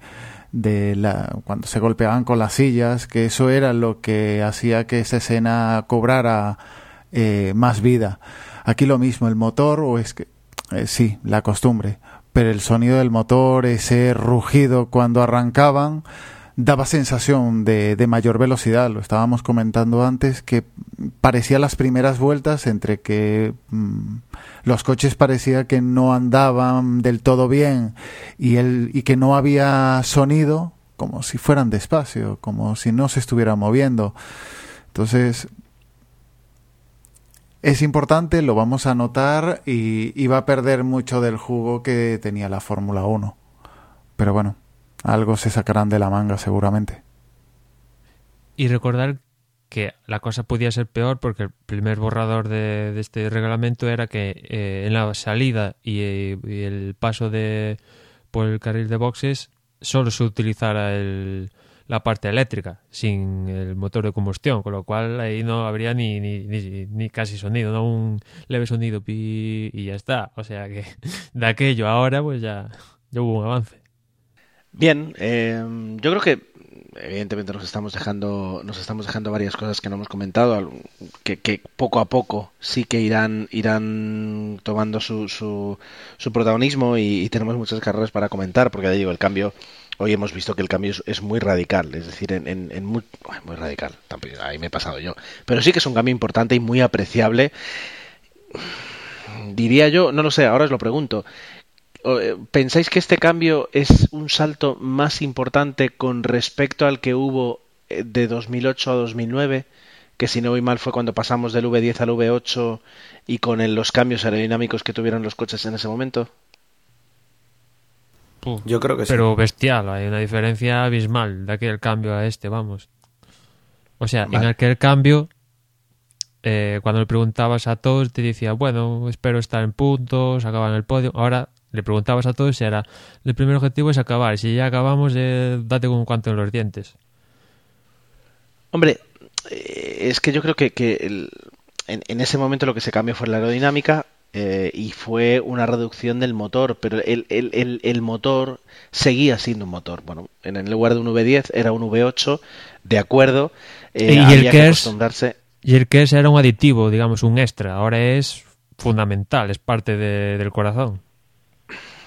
de la, cuando se golpeaban con las sillas, que eso era lo que hacía que esa escena cobrara eh, más vida. Aquí lo mismo, el motor, o es que, eh, sí, la costumbre, pero el sonido del motor, ese rugido cuando arrancaban, daba sensación de, de, mayor velocidad. Lo estábamos comentando antes que parecía las primeras vueltas entre que mmm, los coches parecía que no andaban del todo bien y, el, y que no había sonido como si fueran despacio, como si no se estuviera moviendo. Entonces, es importante, lo vamos a notar y, va a perder mucho del jugo que tenía la Fórmula 1. Pero bueno, algo se sacarán de la manga seguramente. Y recordar que la cosa podía ser peor porque el primer borrador de, de este reglamento era que eh, en la salida y, y, el paso de por el carril de boxes solo se utilizara el, la parte eléctrica sin el motor de combustión, con lo cual ahí no habría ni, ni, ni, casi sonido, no un leve sonido pi, y ya está. O sea que de aquello ahora pues ya, ya hubo un avance. Bien, eh, yo creo que evidentemente nos estamos dejando nos estamos dejando varias cosas que no hemos comentado que, que poco a poco sí que irán irán tomando su, su, su protagonismo y, y, tenemos muchas carreras para comentar porque ya digo el cambio hoy hemos visto que el cambio es, muy radical es decir en, muy, muy radical ahí me he pasado yo pero sí que es un cambio importante y muy apreciable diría yo no lo sé ahora os lo pregunto ¿Pensáis que este cambio es un salto más importante con respecto al que hubo de 2008 a 2009? Que si no voy mal fue cuando pasamos del V10 al V8 y con los cambios aerodinámicos que tuvieron los coches en ese momento. Yo creo que sí. Pero bestial, hay una diferencia abismal de aquel cambio a este, vamos. O sea, vale. en aquel cambio, eh, cuando le preguntabas a todos, te decía, bueno, espero estar en puntos, acabar en el podio. Ahora le preguntabas a todos si era el primer objetivo es acabar, si ya acabamos, eh, date con cuanto en los dientes. Hombre, eh, es que yo creo que, que el, en, en, ese momento lo que se cambió fue la aerodinámica eh, y fue una reducción del motor, pero el, el, el, el, motor seguía siendo un motor. Bueno, en lugar de un V10 era un V8, de acuerdo. Eh, y había el que, acostumbrarse. Y el que es era un aditivo, digamos, un extra. Ahora es fundamental, es parte de, del corazón.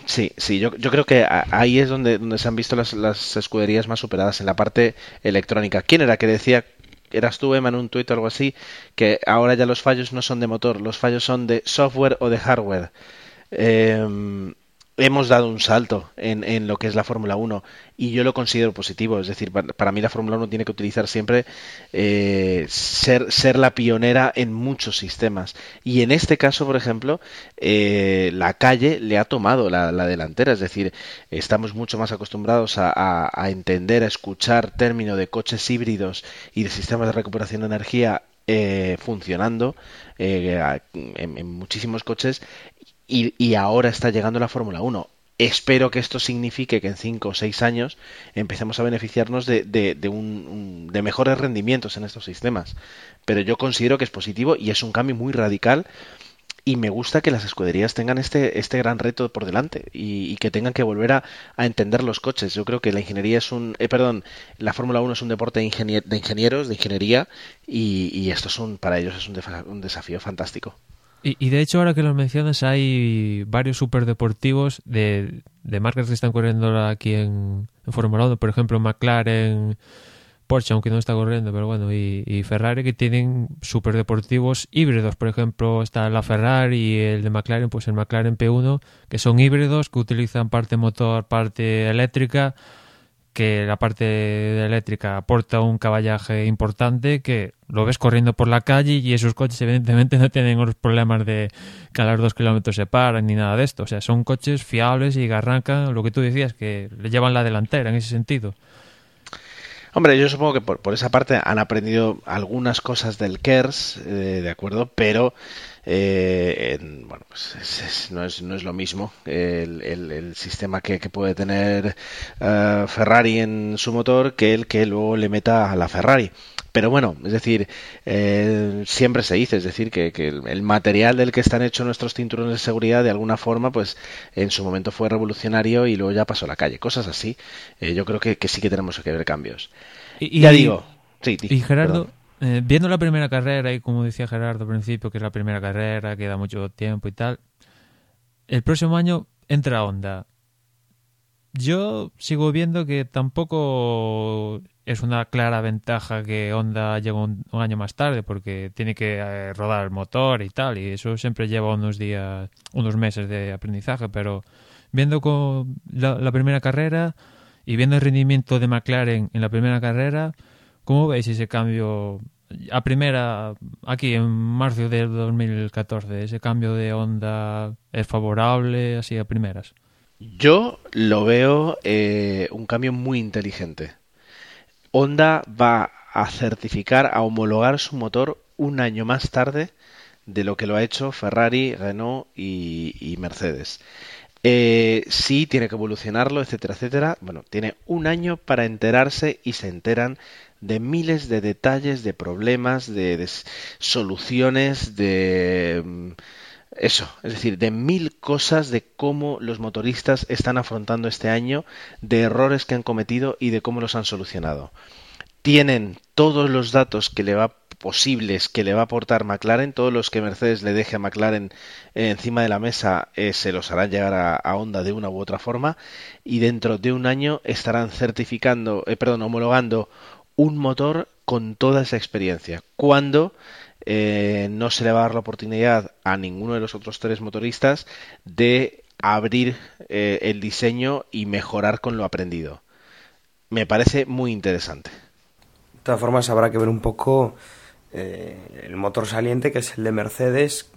Sí, sí, yo, yo creo que ahí es donde, donde se han visto las, las escuderías más superadas, en la parte electrónica. ¿Quién era que decía eras tú, Emma, en un tuit o algo así, que ahora ya los fallos no son de motor, los fallos son de software o de hardware. Eh, hemos dado un salto en, lo que es la Fórmula 1 y yo lo considero positivo. Es decir, para, mí la Fórmula 1 tiene que utilizar siempre eh, ser, ser la pionera en muchos sistemas. Y en este caso, por ejemplo, eh, la calle le ha tomado la, la, delantera. Es decir, estamos mucho más acostumbrados a, entender, a escuchar término de coches híbridos y de sistemas de recuperación de energía eh, funcionando eh, en, muchísimos coches y, y ahora está llegando la Fórmula 1. Espero que esto signifique que en 5 o 6 años empecemos a beneficiarnos de, de, de, un, de, mejores rendimientos en estos sistemas. Pero yo considero que es positivo y es un cambio muy radical y me gusta que las escuderías tengan este, este gran reto por delante y, que tengan que volver a, entender los coches. Yo creo que la ingeniería es un, eh, perdón, la Fórmula 1 es un deporte de, ingenier de ingenieros, de ingeniería y, y, esto es un, para ellos es un desafío fantástico. Y, y, de hecho, ahora que lo mencionas, hay varios superdeportivos de, de marcas que están corriendo aquí en, en Fórmula 1. Por ejemplo, McLaren, Porsche, aunque no está corriendo, pero bueno, y, y Ferrari que tienen superdeportivos híbridos. Por ejemplo, está la Ferrari y el de McLaren, pues el McLaren P1, que son híbridos, que utilizan parte motor, parte eléctrica que la parte eléctrica aporta un caballaje importante que lo ves corriendo por la calle y esos coches evidentemente no tienen los problemas de que a los dos kilómetros se paran ni nada de esto. O sea, son coches fiables y arrancan, lo que tú decías, que le llevan la delantera en ese sentido. Hombre, yo supongo que por, por esa parte han aprendido algunas cosas del KERS, eh, de acuerdo, pero eh, en, bueno, pues es, es, no, es, no es lo mismo el, el, el sistema que, que, puede tener uh, Ferrari en su motor que el que luego le meta a la Ferrari. Pero bueno, es decir, eh, siempre se dice, es decir, que, que el, el, material del que están hechos nuestros cinturones de seguridad, de alguna forma, pues en su momento fue revolucionario y luego ya pasó a la calle. Cosas así. Eh, yo creo que, que, sí que tenemos que ver cambios. Y, ya digo. Sí, y Gerardo, Eh, viendo la primera carrera, y como decía Gerardo al principio, que es la primera carrera, queda mucho tiempo y tal, el próximo año entra Honda. Yo sigo viendo que tampoco es una clara ventaja que Honda llegue un, año más tarde, porque tiene que eh, rodar el motor y tal, y eso siempre lleva unos días, unos meses de aprendizaje, pero viendo con la primera carrera y viendo el rendimiento de McLaren en la primera carrera, ¿Cómo veis ese cambio a primera, aquí en marzo del 2014, ese cambio de onda es favorable así a primeras? Yo lo veo eh, un cambio muy inteligente. Honda va a certificar, a homologar su motor un año más tarde de lo que lo ha hecho Ferrari, Renault y, Mercedes. Eh, sí, tiene que evolucionarlo, etcétera, etcétera. Bueno, tiene un año para enterarse y se enteran de miles de detalles, de problemas, de, soluciones, de mm, eso, es decir, de mil cosas de cómo los motoristas están afrontando este año, de errores que han cometido y de cómo los han solucionado. Tienen todos los datos que le va posibles que le va a aportar McLaren, todos los que Mercedes le deje a McLaren encima de la mesa eh, se los harán llegar a, a, Honda de una u otra forma y dentro de un año estarán certificando, eh, perdón, homologando un motor con toda esa experiencia. Cuando eh, no se le va a dar la oportunidad a ninguno de los otros tres motoristas de abrir eh, el diseño y mejorar con lo aprendido. Me parece muy interesante. De todas formas, habrá que ver un poco eh, el motor saliente, que es el de Mercedes,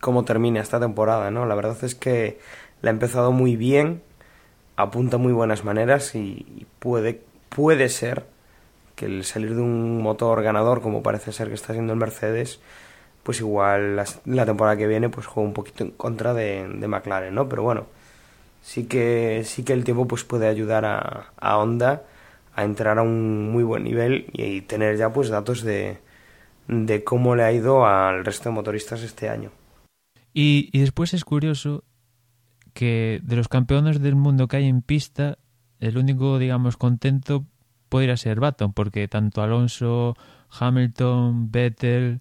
cómo termina esta temporada. ¿no? La verdad es que la ha empezado muy bien, apunta muy buenas maneras y puede, puede ser que el salir de un motor ganador como parece ser que está siendo el Mercedes pues igual la, temporada que viene pues juega un poquito en contra de, McLaren no pero bueno sí que sí que el tiempo pues puede ayudar a, a Honda a entrar a un muy buen nivel y, tener ya pues datos de, de cómo le ha ido al resto de motoristas este año. Y, y después es curioso que de los campeones del mundo que hay en pista el único digamos contento podría ser Baton, porque tanto Alonso, Hamilton, Vettel,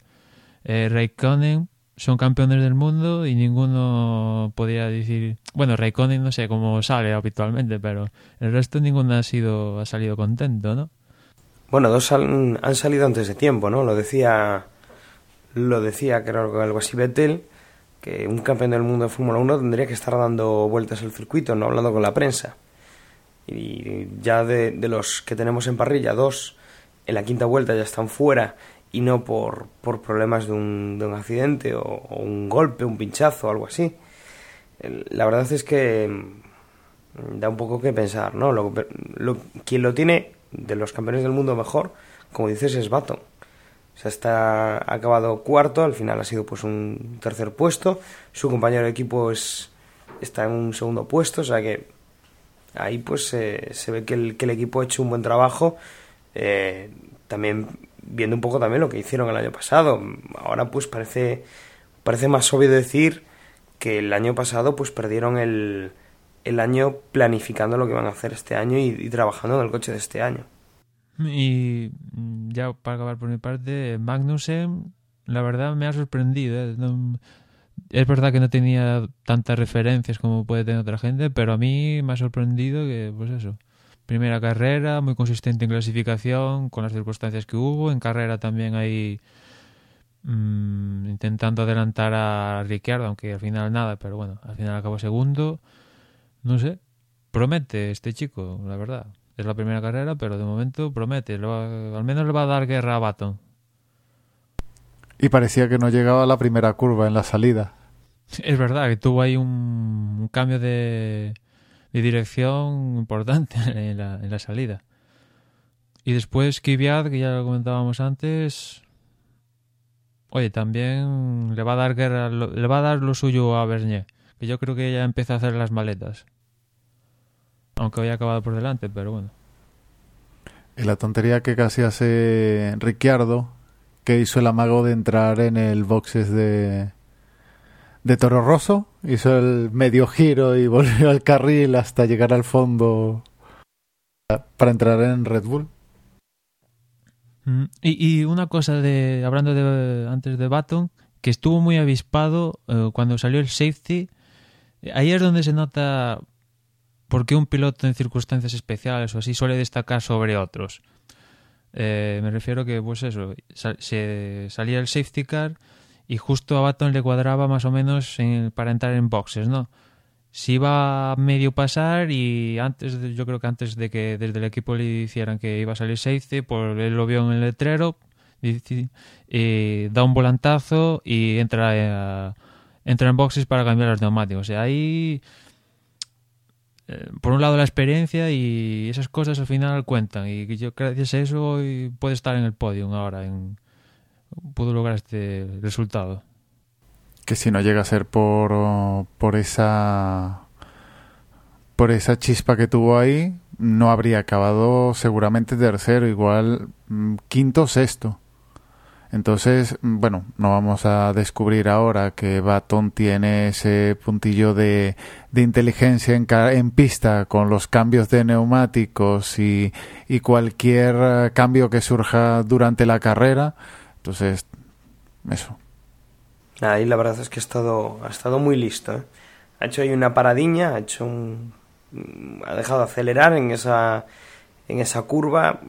eh, Raikkonen son campeones del mundo y ninguno podría decir, bueno, Raikkonen no sé cómo sale habitualmente, pero el resto ninguno ha sido ha salido contento, ¿no? Bueno, dos han, han salido antes de tiempo, ¿no? Lo decía lo decía creo que algo así Vettel que un campeón del mundo de Fórmula 1 tendría que estar dando vueltas al circuito, no hablando con la prensa y ya de, los que tenemos en parrilla, dos en la quinta vuelta ya están fuera y no por, por problemas de un, de un accidente o, un golpe, un pinchazo o algo así. La verdad es que mm, da un poco que pensar, ¿no? Lo, quien lo tiene de los campeones del mundo mejor, como dices, es Baton. O sea, está acabado cuarto, al final ha sido pues un tercer puesto, su compañero de equipo es, está en un segundo puesto, o sea que ahí pues se ve que el, equipo ha hecho un buen trabajo. Eh, también viendo un poco también lo que hicieron el año pasado. Ahora pues parece, parece más obvio decir que el año pasado pues perdieron el, el año planificando lo que van a hacer este año y, trabajando en el coche de este año. Y ya para acabar por mi parte, Magnussen, la verdad me ha sorprendido. ¿eh? Es verdad que no tenía tantas referencias como puede tener otra gente, pero a mí me ha sorprendido que, pues eso, primera carrera, muy consistente en clasificación, con las circunstancias que hubo, en carrera también ahí mm, intentando adelantar a Ricciardo, aunque al final nada, pero bueno, al final acabó segundo, no sé, promete este chico, la verdad. Es la primera carrera, pero de momento promete, al menos le va a dar guerra a Baton. Y parecía que no llegaba a la primera curva en la salida. Es verdad que tuvo ahí un, cambio de, dirección importante en la, en la, salida. Y después Kvyat, que ya lo comentábamos antes, oye, también le va a dar guerra, le va a dar lo suyo a Bernier, que yo creo que ya empieza a hacer las maletas. Aunque hoy ha acabado por delante, pero bueno. Y la tontería que casi hace Ricciardo que hizo el amago de entrar en el boxes de, de Toro Rosso. Hizo el medio giro y volvió al carril hasta llegar al fondo para entrar en Red Bull. Mm, y, una cosa de hablando de antes de Baton, que estuvo muy avispado eh, cuando salió el safety. Ahí es donde se nota por qué un piloto en circunstancias especiales o así suele destacar sobre otros. Eh, me refiero que, pues eso, se salía el safety car y justo a Baton le cuadraba más o menos para entrar en boxes, ¿no? Si iba medio pasar y antes, yo creo que antes de que desde el equipo le hicieran que iba a salir safety, pues él lo vio en el letrero, y, da un volantazo y entra, eh, entra en boxes para cambiar los neumáticos. O ahí eh, por un lado la experiencia y esas cosas al final cuentan. Y yo gracias a eso hoy puede estar en el podio ahora en pudo lograr este resultado. Que si no llega a ser por por esa por esa chispa que tuvo ahí no habría acabado seguramente tercero igual mm, quinto o sexto entonces, bueno, no vamos a descubrir ahora que Baton tiene ese puntillo de, de inteligencia en, en, pista con los cambios de neumáticos y, y cualquier eh, cambio que surja durante la carrera. Entonces, eso. Ahí la verdad es que ha estado, ha estado muy listo. ¿eh? Ha hecho ahí una paradiña, ha hecho un, ha dejado acelerar en esa, en esa curva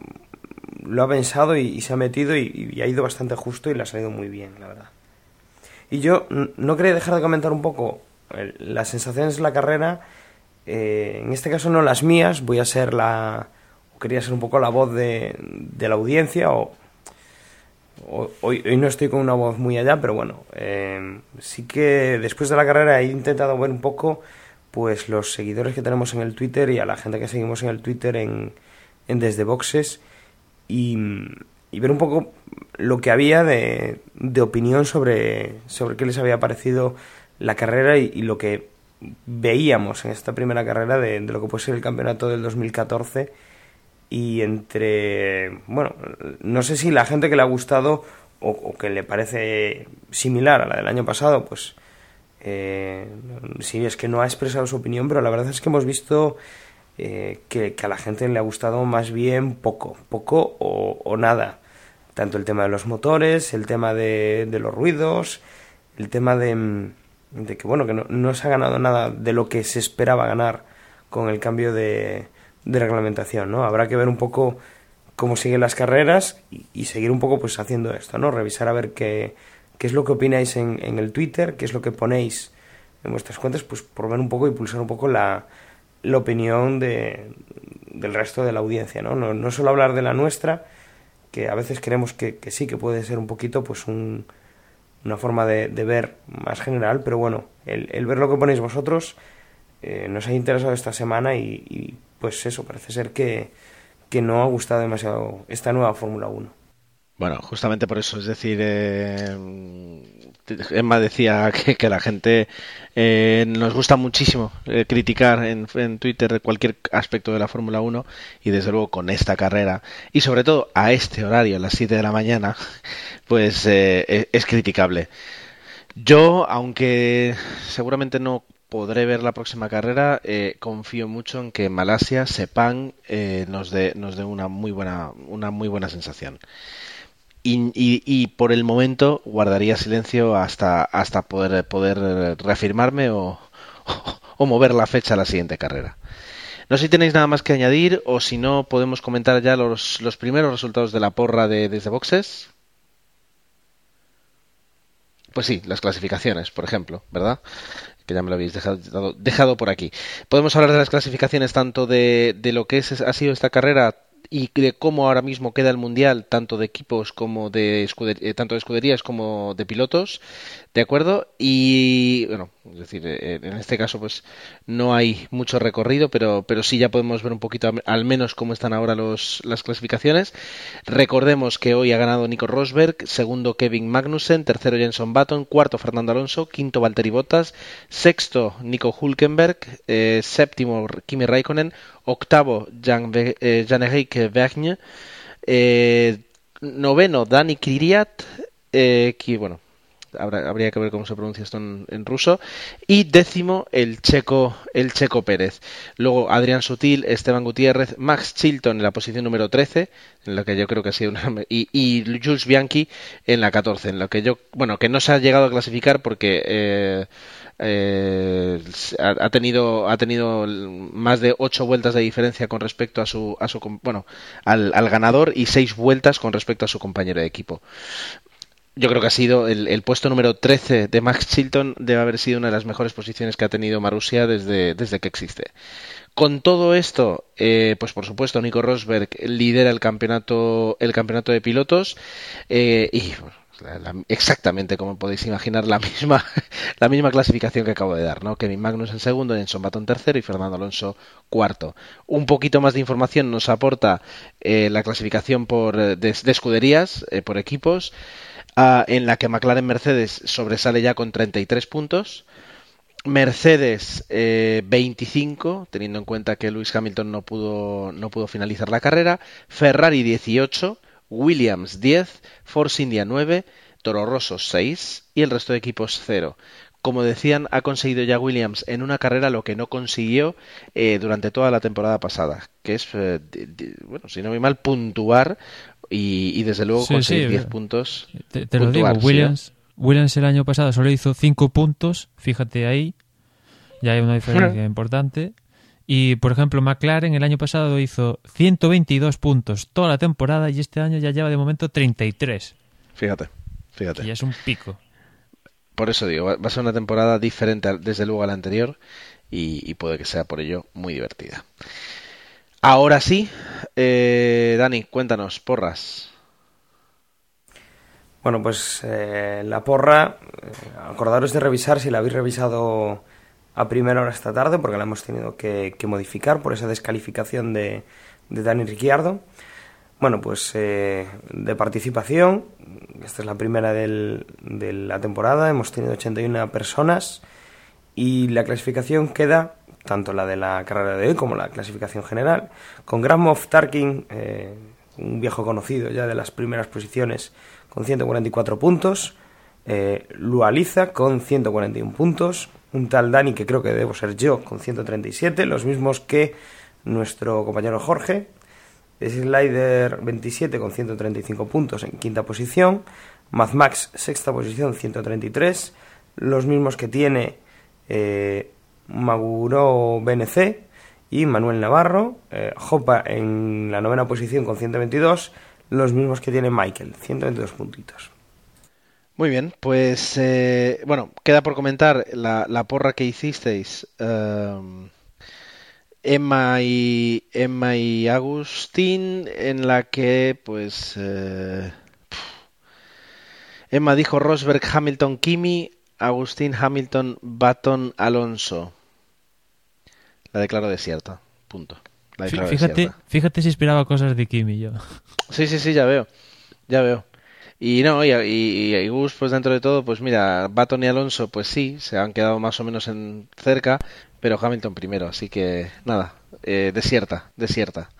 lo ha pensado y, se ha metido y, ha ido bastante justo y le ha salido muy bien, la verdad. Y yo no quería dejar de comentar un poco las sensaciones de la carrera, eh, en este caso no las mías, voy a ser la, quería ser un poco la voz de, de la audiencia, o, hoy, hoy, no estoy con una voz muy allá, pero bueno, eh, sí que después de la carrera he intentado ver un poco pues los seguidores que tenemos en el Twitter y a la gente que seguimos en el Twitter en, en Desde Boxes y, ver un poco lo que había de, opinión sobre, sobre qué les había parecido la carrera y, lo que veíamos en esta primera carrera de, lo que puede ser el campeonato del 2014 y entre, bueno, no sé si la gente que le ha gustado o, que le parece similar a la del año pasado, pues eh, sí es que no ha expresado su opinión, pero la verdad es que hemos visto eh, que, a la gente le ha gustado más bien poco, poco o, nada. Tanto el tema de los motores, el tema de, los ruidos, el tema de, mm, de que bueno, que no, se ha ganado nada de lo que se esperaba ganar con el cambio de, de reglamentación, ¿no? Habrá que ver un poco cómo siguen las carreras y, seguir un poco pues haciendo esto, ¿no? Revisar a ver qué, qué es lo que opináis en, en, el Twitter, qué es lo que ponéis en vuestras cuentas, pues por ver un poco y pulsar un poco la, la opinión de, del resto de la audiencia, ¿no? ¿no? No solo hablar de la nuestra, que a veces creemos que, que sí, que puede ser un poquito pues un, una forma de, de, ver más general, pero bueno, el, el, ver lo que ponéis vosotros eh, nos ha interesado esta semana y, pues eso, parece ser que, que no ha gustado demasiado esta nueva Fórmula 1. Bueno, justamente por eso, es decir, eh, Emma decía que, que la gente eh, nos gusta muchísimo eh, criticar en, Twitter cualquier aspecto de la Fórmula 1 y desde luego con esta carrera y sobre todo a este horario, a las 7 de la mañana, pues eh, es criticable. Yo, aunque seguramente no podré ver la próxima carrera, eh, confío mucho en que Malasia, Sepang, eh, nos dé nos dé una muy buena una muy buena sensación. Y, por el momento guardaría silencio hasta, hasta poder, poder reafirmarme o, o, mover la fecha a la siguiente carrera. No sé si tenéis nada más que añadir o si no podemos comentar ya los, los primeros resultados de la porra de desde boxes. Pues sí, las clasificaciones, por ejemplo, ¿verdad? Que ya me lo habéis dejado, dejado por aquí. Podemos hablar de las clasificaciones tanto de, de lo que es, ha sido esta carrera y de cómo ahora mismo queda el mundial tanto de equipos como de eh, tanto de escuderías como de pilotos de acuerdo y bueno es decir eh, en este caso pues no hay mucho recorrido pero pero sí ya podemos ver un poquito al menos cómo están ahora los las clasificaciones. Recordemos que hoy ha ganado Nico Rosberg segundo Kevin Magnussen tercero Jenson Button cuarto Fernando Alonso quinto Valtteri Bottas sexto Nico Hulkenberg eh, séptimo Kimi Raikkonen octavo Jan-Henrik Vergne, eh, noveno Dani Kiriat, eh, que bueno, habría que ver cómo se pronuncia esto en, ruso. Y décimo, el checo, el checo Pérez. Luego Adrián Sutil, Esteban Gutiérrez, Max Chilton en la posición número 13, en lo que yo creo que ha sido una. Y, y Jules Bianchi en la 14, en lo que yo. Bueno, que no se ha llegado a clasificar porque. Eh, eh, ha, tenido más de ocho vueltas de diferencia con respecto a su a su bueno al, ganador y seis vueltas con respecto a su compañero de equipo yo creo que ha sido el, puesto número 13 de Max Chilton debe haber sido una de las mejores posiciones que ha tenido Marussia desde, desde que existe. Con todo esto, eh, pues por supuesto Nico Rosberg lidera el campeonato el campeonato de pilotos eh, y exactamente como podéis imaginar la misma la misma clasificación que acabo de dar, ¿no? Kevin Magnus en segundo, Jenson Button tercero y Fernando Alonso cuarto. Un poquito más de información nos aporta eh, la clasificación por de, escuderías por equipos. Ah, en la que McLaren Mercedes sobresale ya con 33 puntos. Mercedes 25, eh, teniendo en cuenta que Lewis Hamilton no pudo, no pudo finalizar la carrera. Ferrari 18, Williams 10, Force India 9, Toro Rosso 6 y el resto de equipos 0 como decían, ha conseguido ya Williams en una carrera lo que no consiguió eh, durante toda la temporada pasada, que es, eh, bueno, si no muy mal, puntuar y, desde luego conseguir 10 puntos. Te, lo digo, Williams, Williams el año pasado solo hizo 5 puntos, fíjate ahí, ya hay una diferencia importante. Y, por ejemplo, McLaren el año pasado hizo 122 puntos toda la temporada y este año ya lleva de momento 33. Fíjate, fíjate. Y es un pico. Por eso digo, va a ser una temporada diferente desde luego a la anterior y puede que sea por ello muy divertida. Ahora sí, eh, Dani, cuéntanos, porras. Bueno, pues eh, la porra, eh, acordaros de revisar si la habéis revisado a primera hora esta tarde, porque la hemos tenido que, modificar por esa descalificación de, Dani Ricciardo. Bueno, pues de participación, esta es la primera de la temporada, hemos tenido 81 personas y la clasificación queda tanto la de la carrera de hoy como la clasificación general, con Graham Tarkin, eh, un viejo conocido ya de las primeras posiciones, con 144 puntos, eh, Lualiza con 141 puntos, un tal Dani que creo que debo ser yo con 137, los mismos que nuestro compañero Jorge, Slider 27 con 135 puntos en quinta posición, Mad Max sexta posición 133, los mismos que tiene eh, Maguro BNC y Manuel Navarro, eh, Jopa en la novena posición con 122, los mismos que tiene Michael, 122 puntitos. Muy bien, pues eh, bueno, queda por comentar la, porra que hicisteis. Em, Emma y Emma y Agustín, en la que pues eh, Emma dijo Rosberg, Hamilton, Kimi, Agustín, Hamilton, Baton, Alonso. La declaro desierta. Punto. fíjate, fíjate si inspiraba cosas de Kimi yo. Sí, sí, sí, ya veo. Ya veo. Y no, y, y, Gus, pues dentro de todo, pues mira, Baton y Alonso, pues sí, se han quedado más o menos en cerca, pero Hamilton primero, así que nada, eh, desierta, desierta.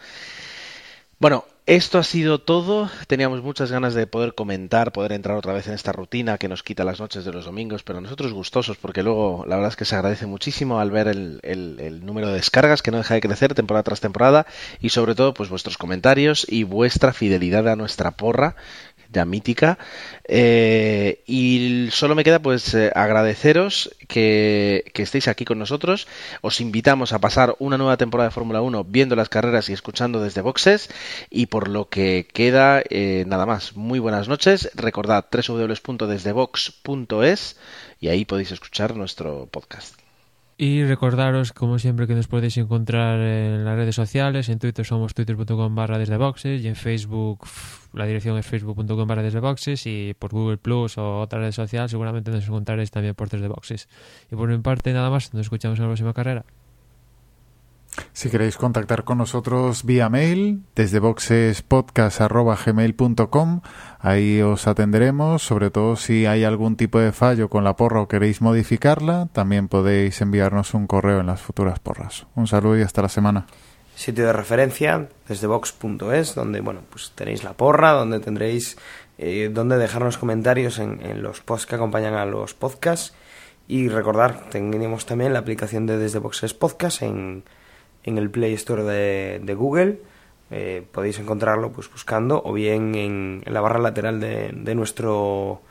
Bueno, esto ha sido todo. Teníamos muchas ganas de poder comentar, poder entrar otra vez en esta rutina que nos quita las noches de los domingos, pero nosotros gustosos porque luego la verdad es que se agradece muchísimo al ver el, número de descargas que no deja de crecer temporada tras temporada y sobre todo pues vuestros comentarios y vuestra fidelidad a nuestra porra ya mítica. Eh, y solo me queda pues eh, agradeceros que, que, estéis aquí con nosotros. Os invitamos a pasar una nueva temporada de Fórmula 1 viendo las carreras y escuchando desde boxes. Y por lo que queda, eh, nada más. Muy buenas noches. Recordad www.desdebox.es y ahí podéis escuchar nuestro podcast. Y recordaros, como siempre, que nos podéis encontrar en las redes sociales. En Twitter somos twitter.com barra y en Facebook la dirección es facebook.com barra y por Google Plus o otra red social seguramente nos encontraréis también por desde boxes. Y por mi parte nada más, nos escuchamos en la próxima carrera. Si queréis contactar con nosotros vía mail, desde boxespodcast.gmail.com, ahí os atenderemos, sobre todo si hay algún tipo de fallo con la porra o queréis modificarla, también podéis enviarnos un correo en las futuras porras. Un saludo y hasta la semana. sitio de referencia desde vox.es, donde bueno, pues tenéis la porra, donde tendréis eh, donde dejarnos comentarios en, en, los posts que acompañan a los podcasts. Y recordar, tenemos también la aplicación de Desde Boxes Podcast en, en el Play Store de, Google. Eh, podéis encontrarlo pues buscando o bien en, la barra lateral de, de, nuestro,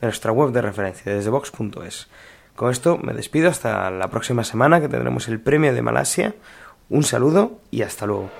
de nuestra web de referencia, desde box.es. Con esto me despido hasta la próxima semana que tendremos el premio de Malasia. Un saludo y hasta luego.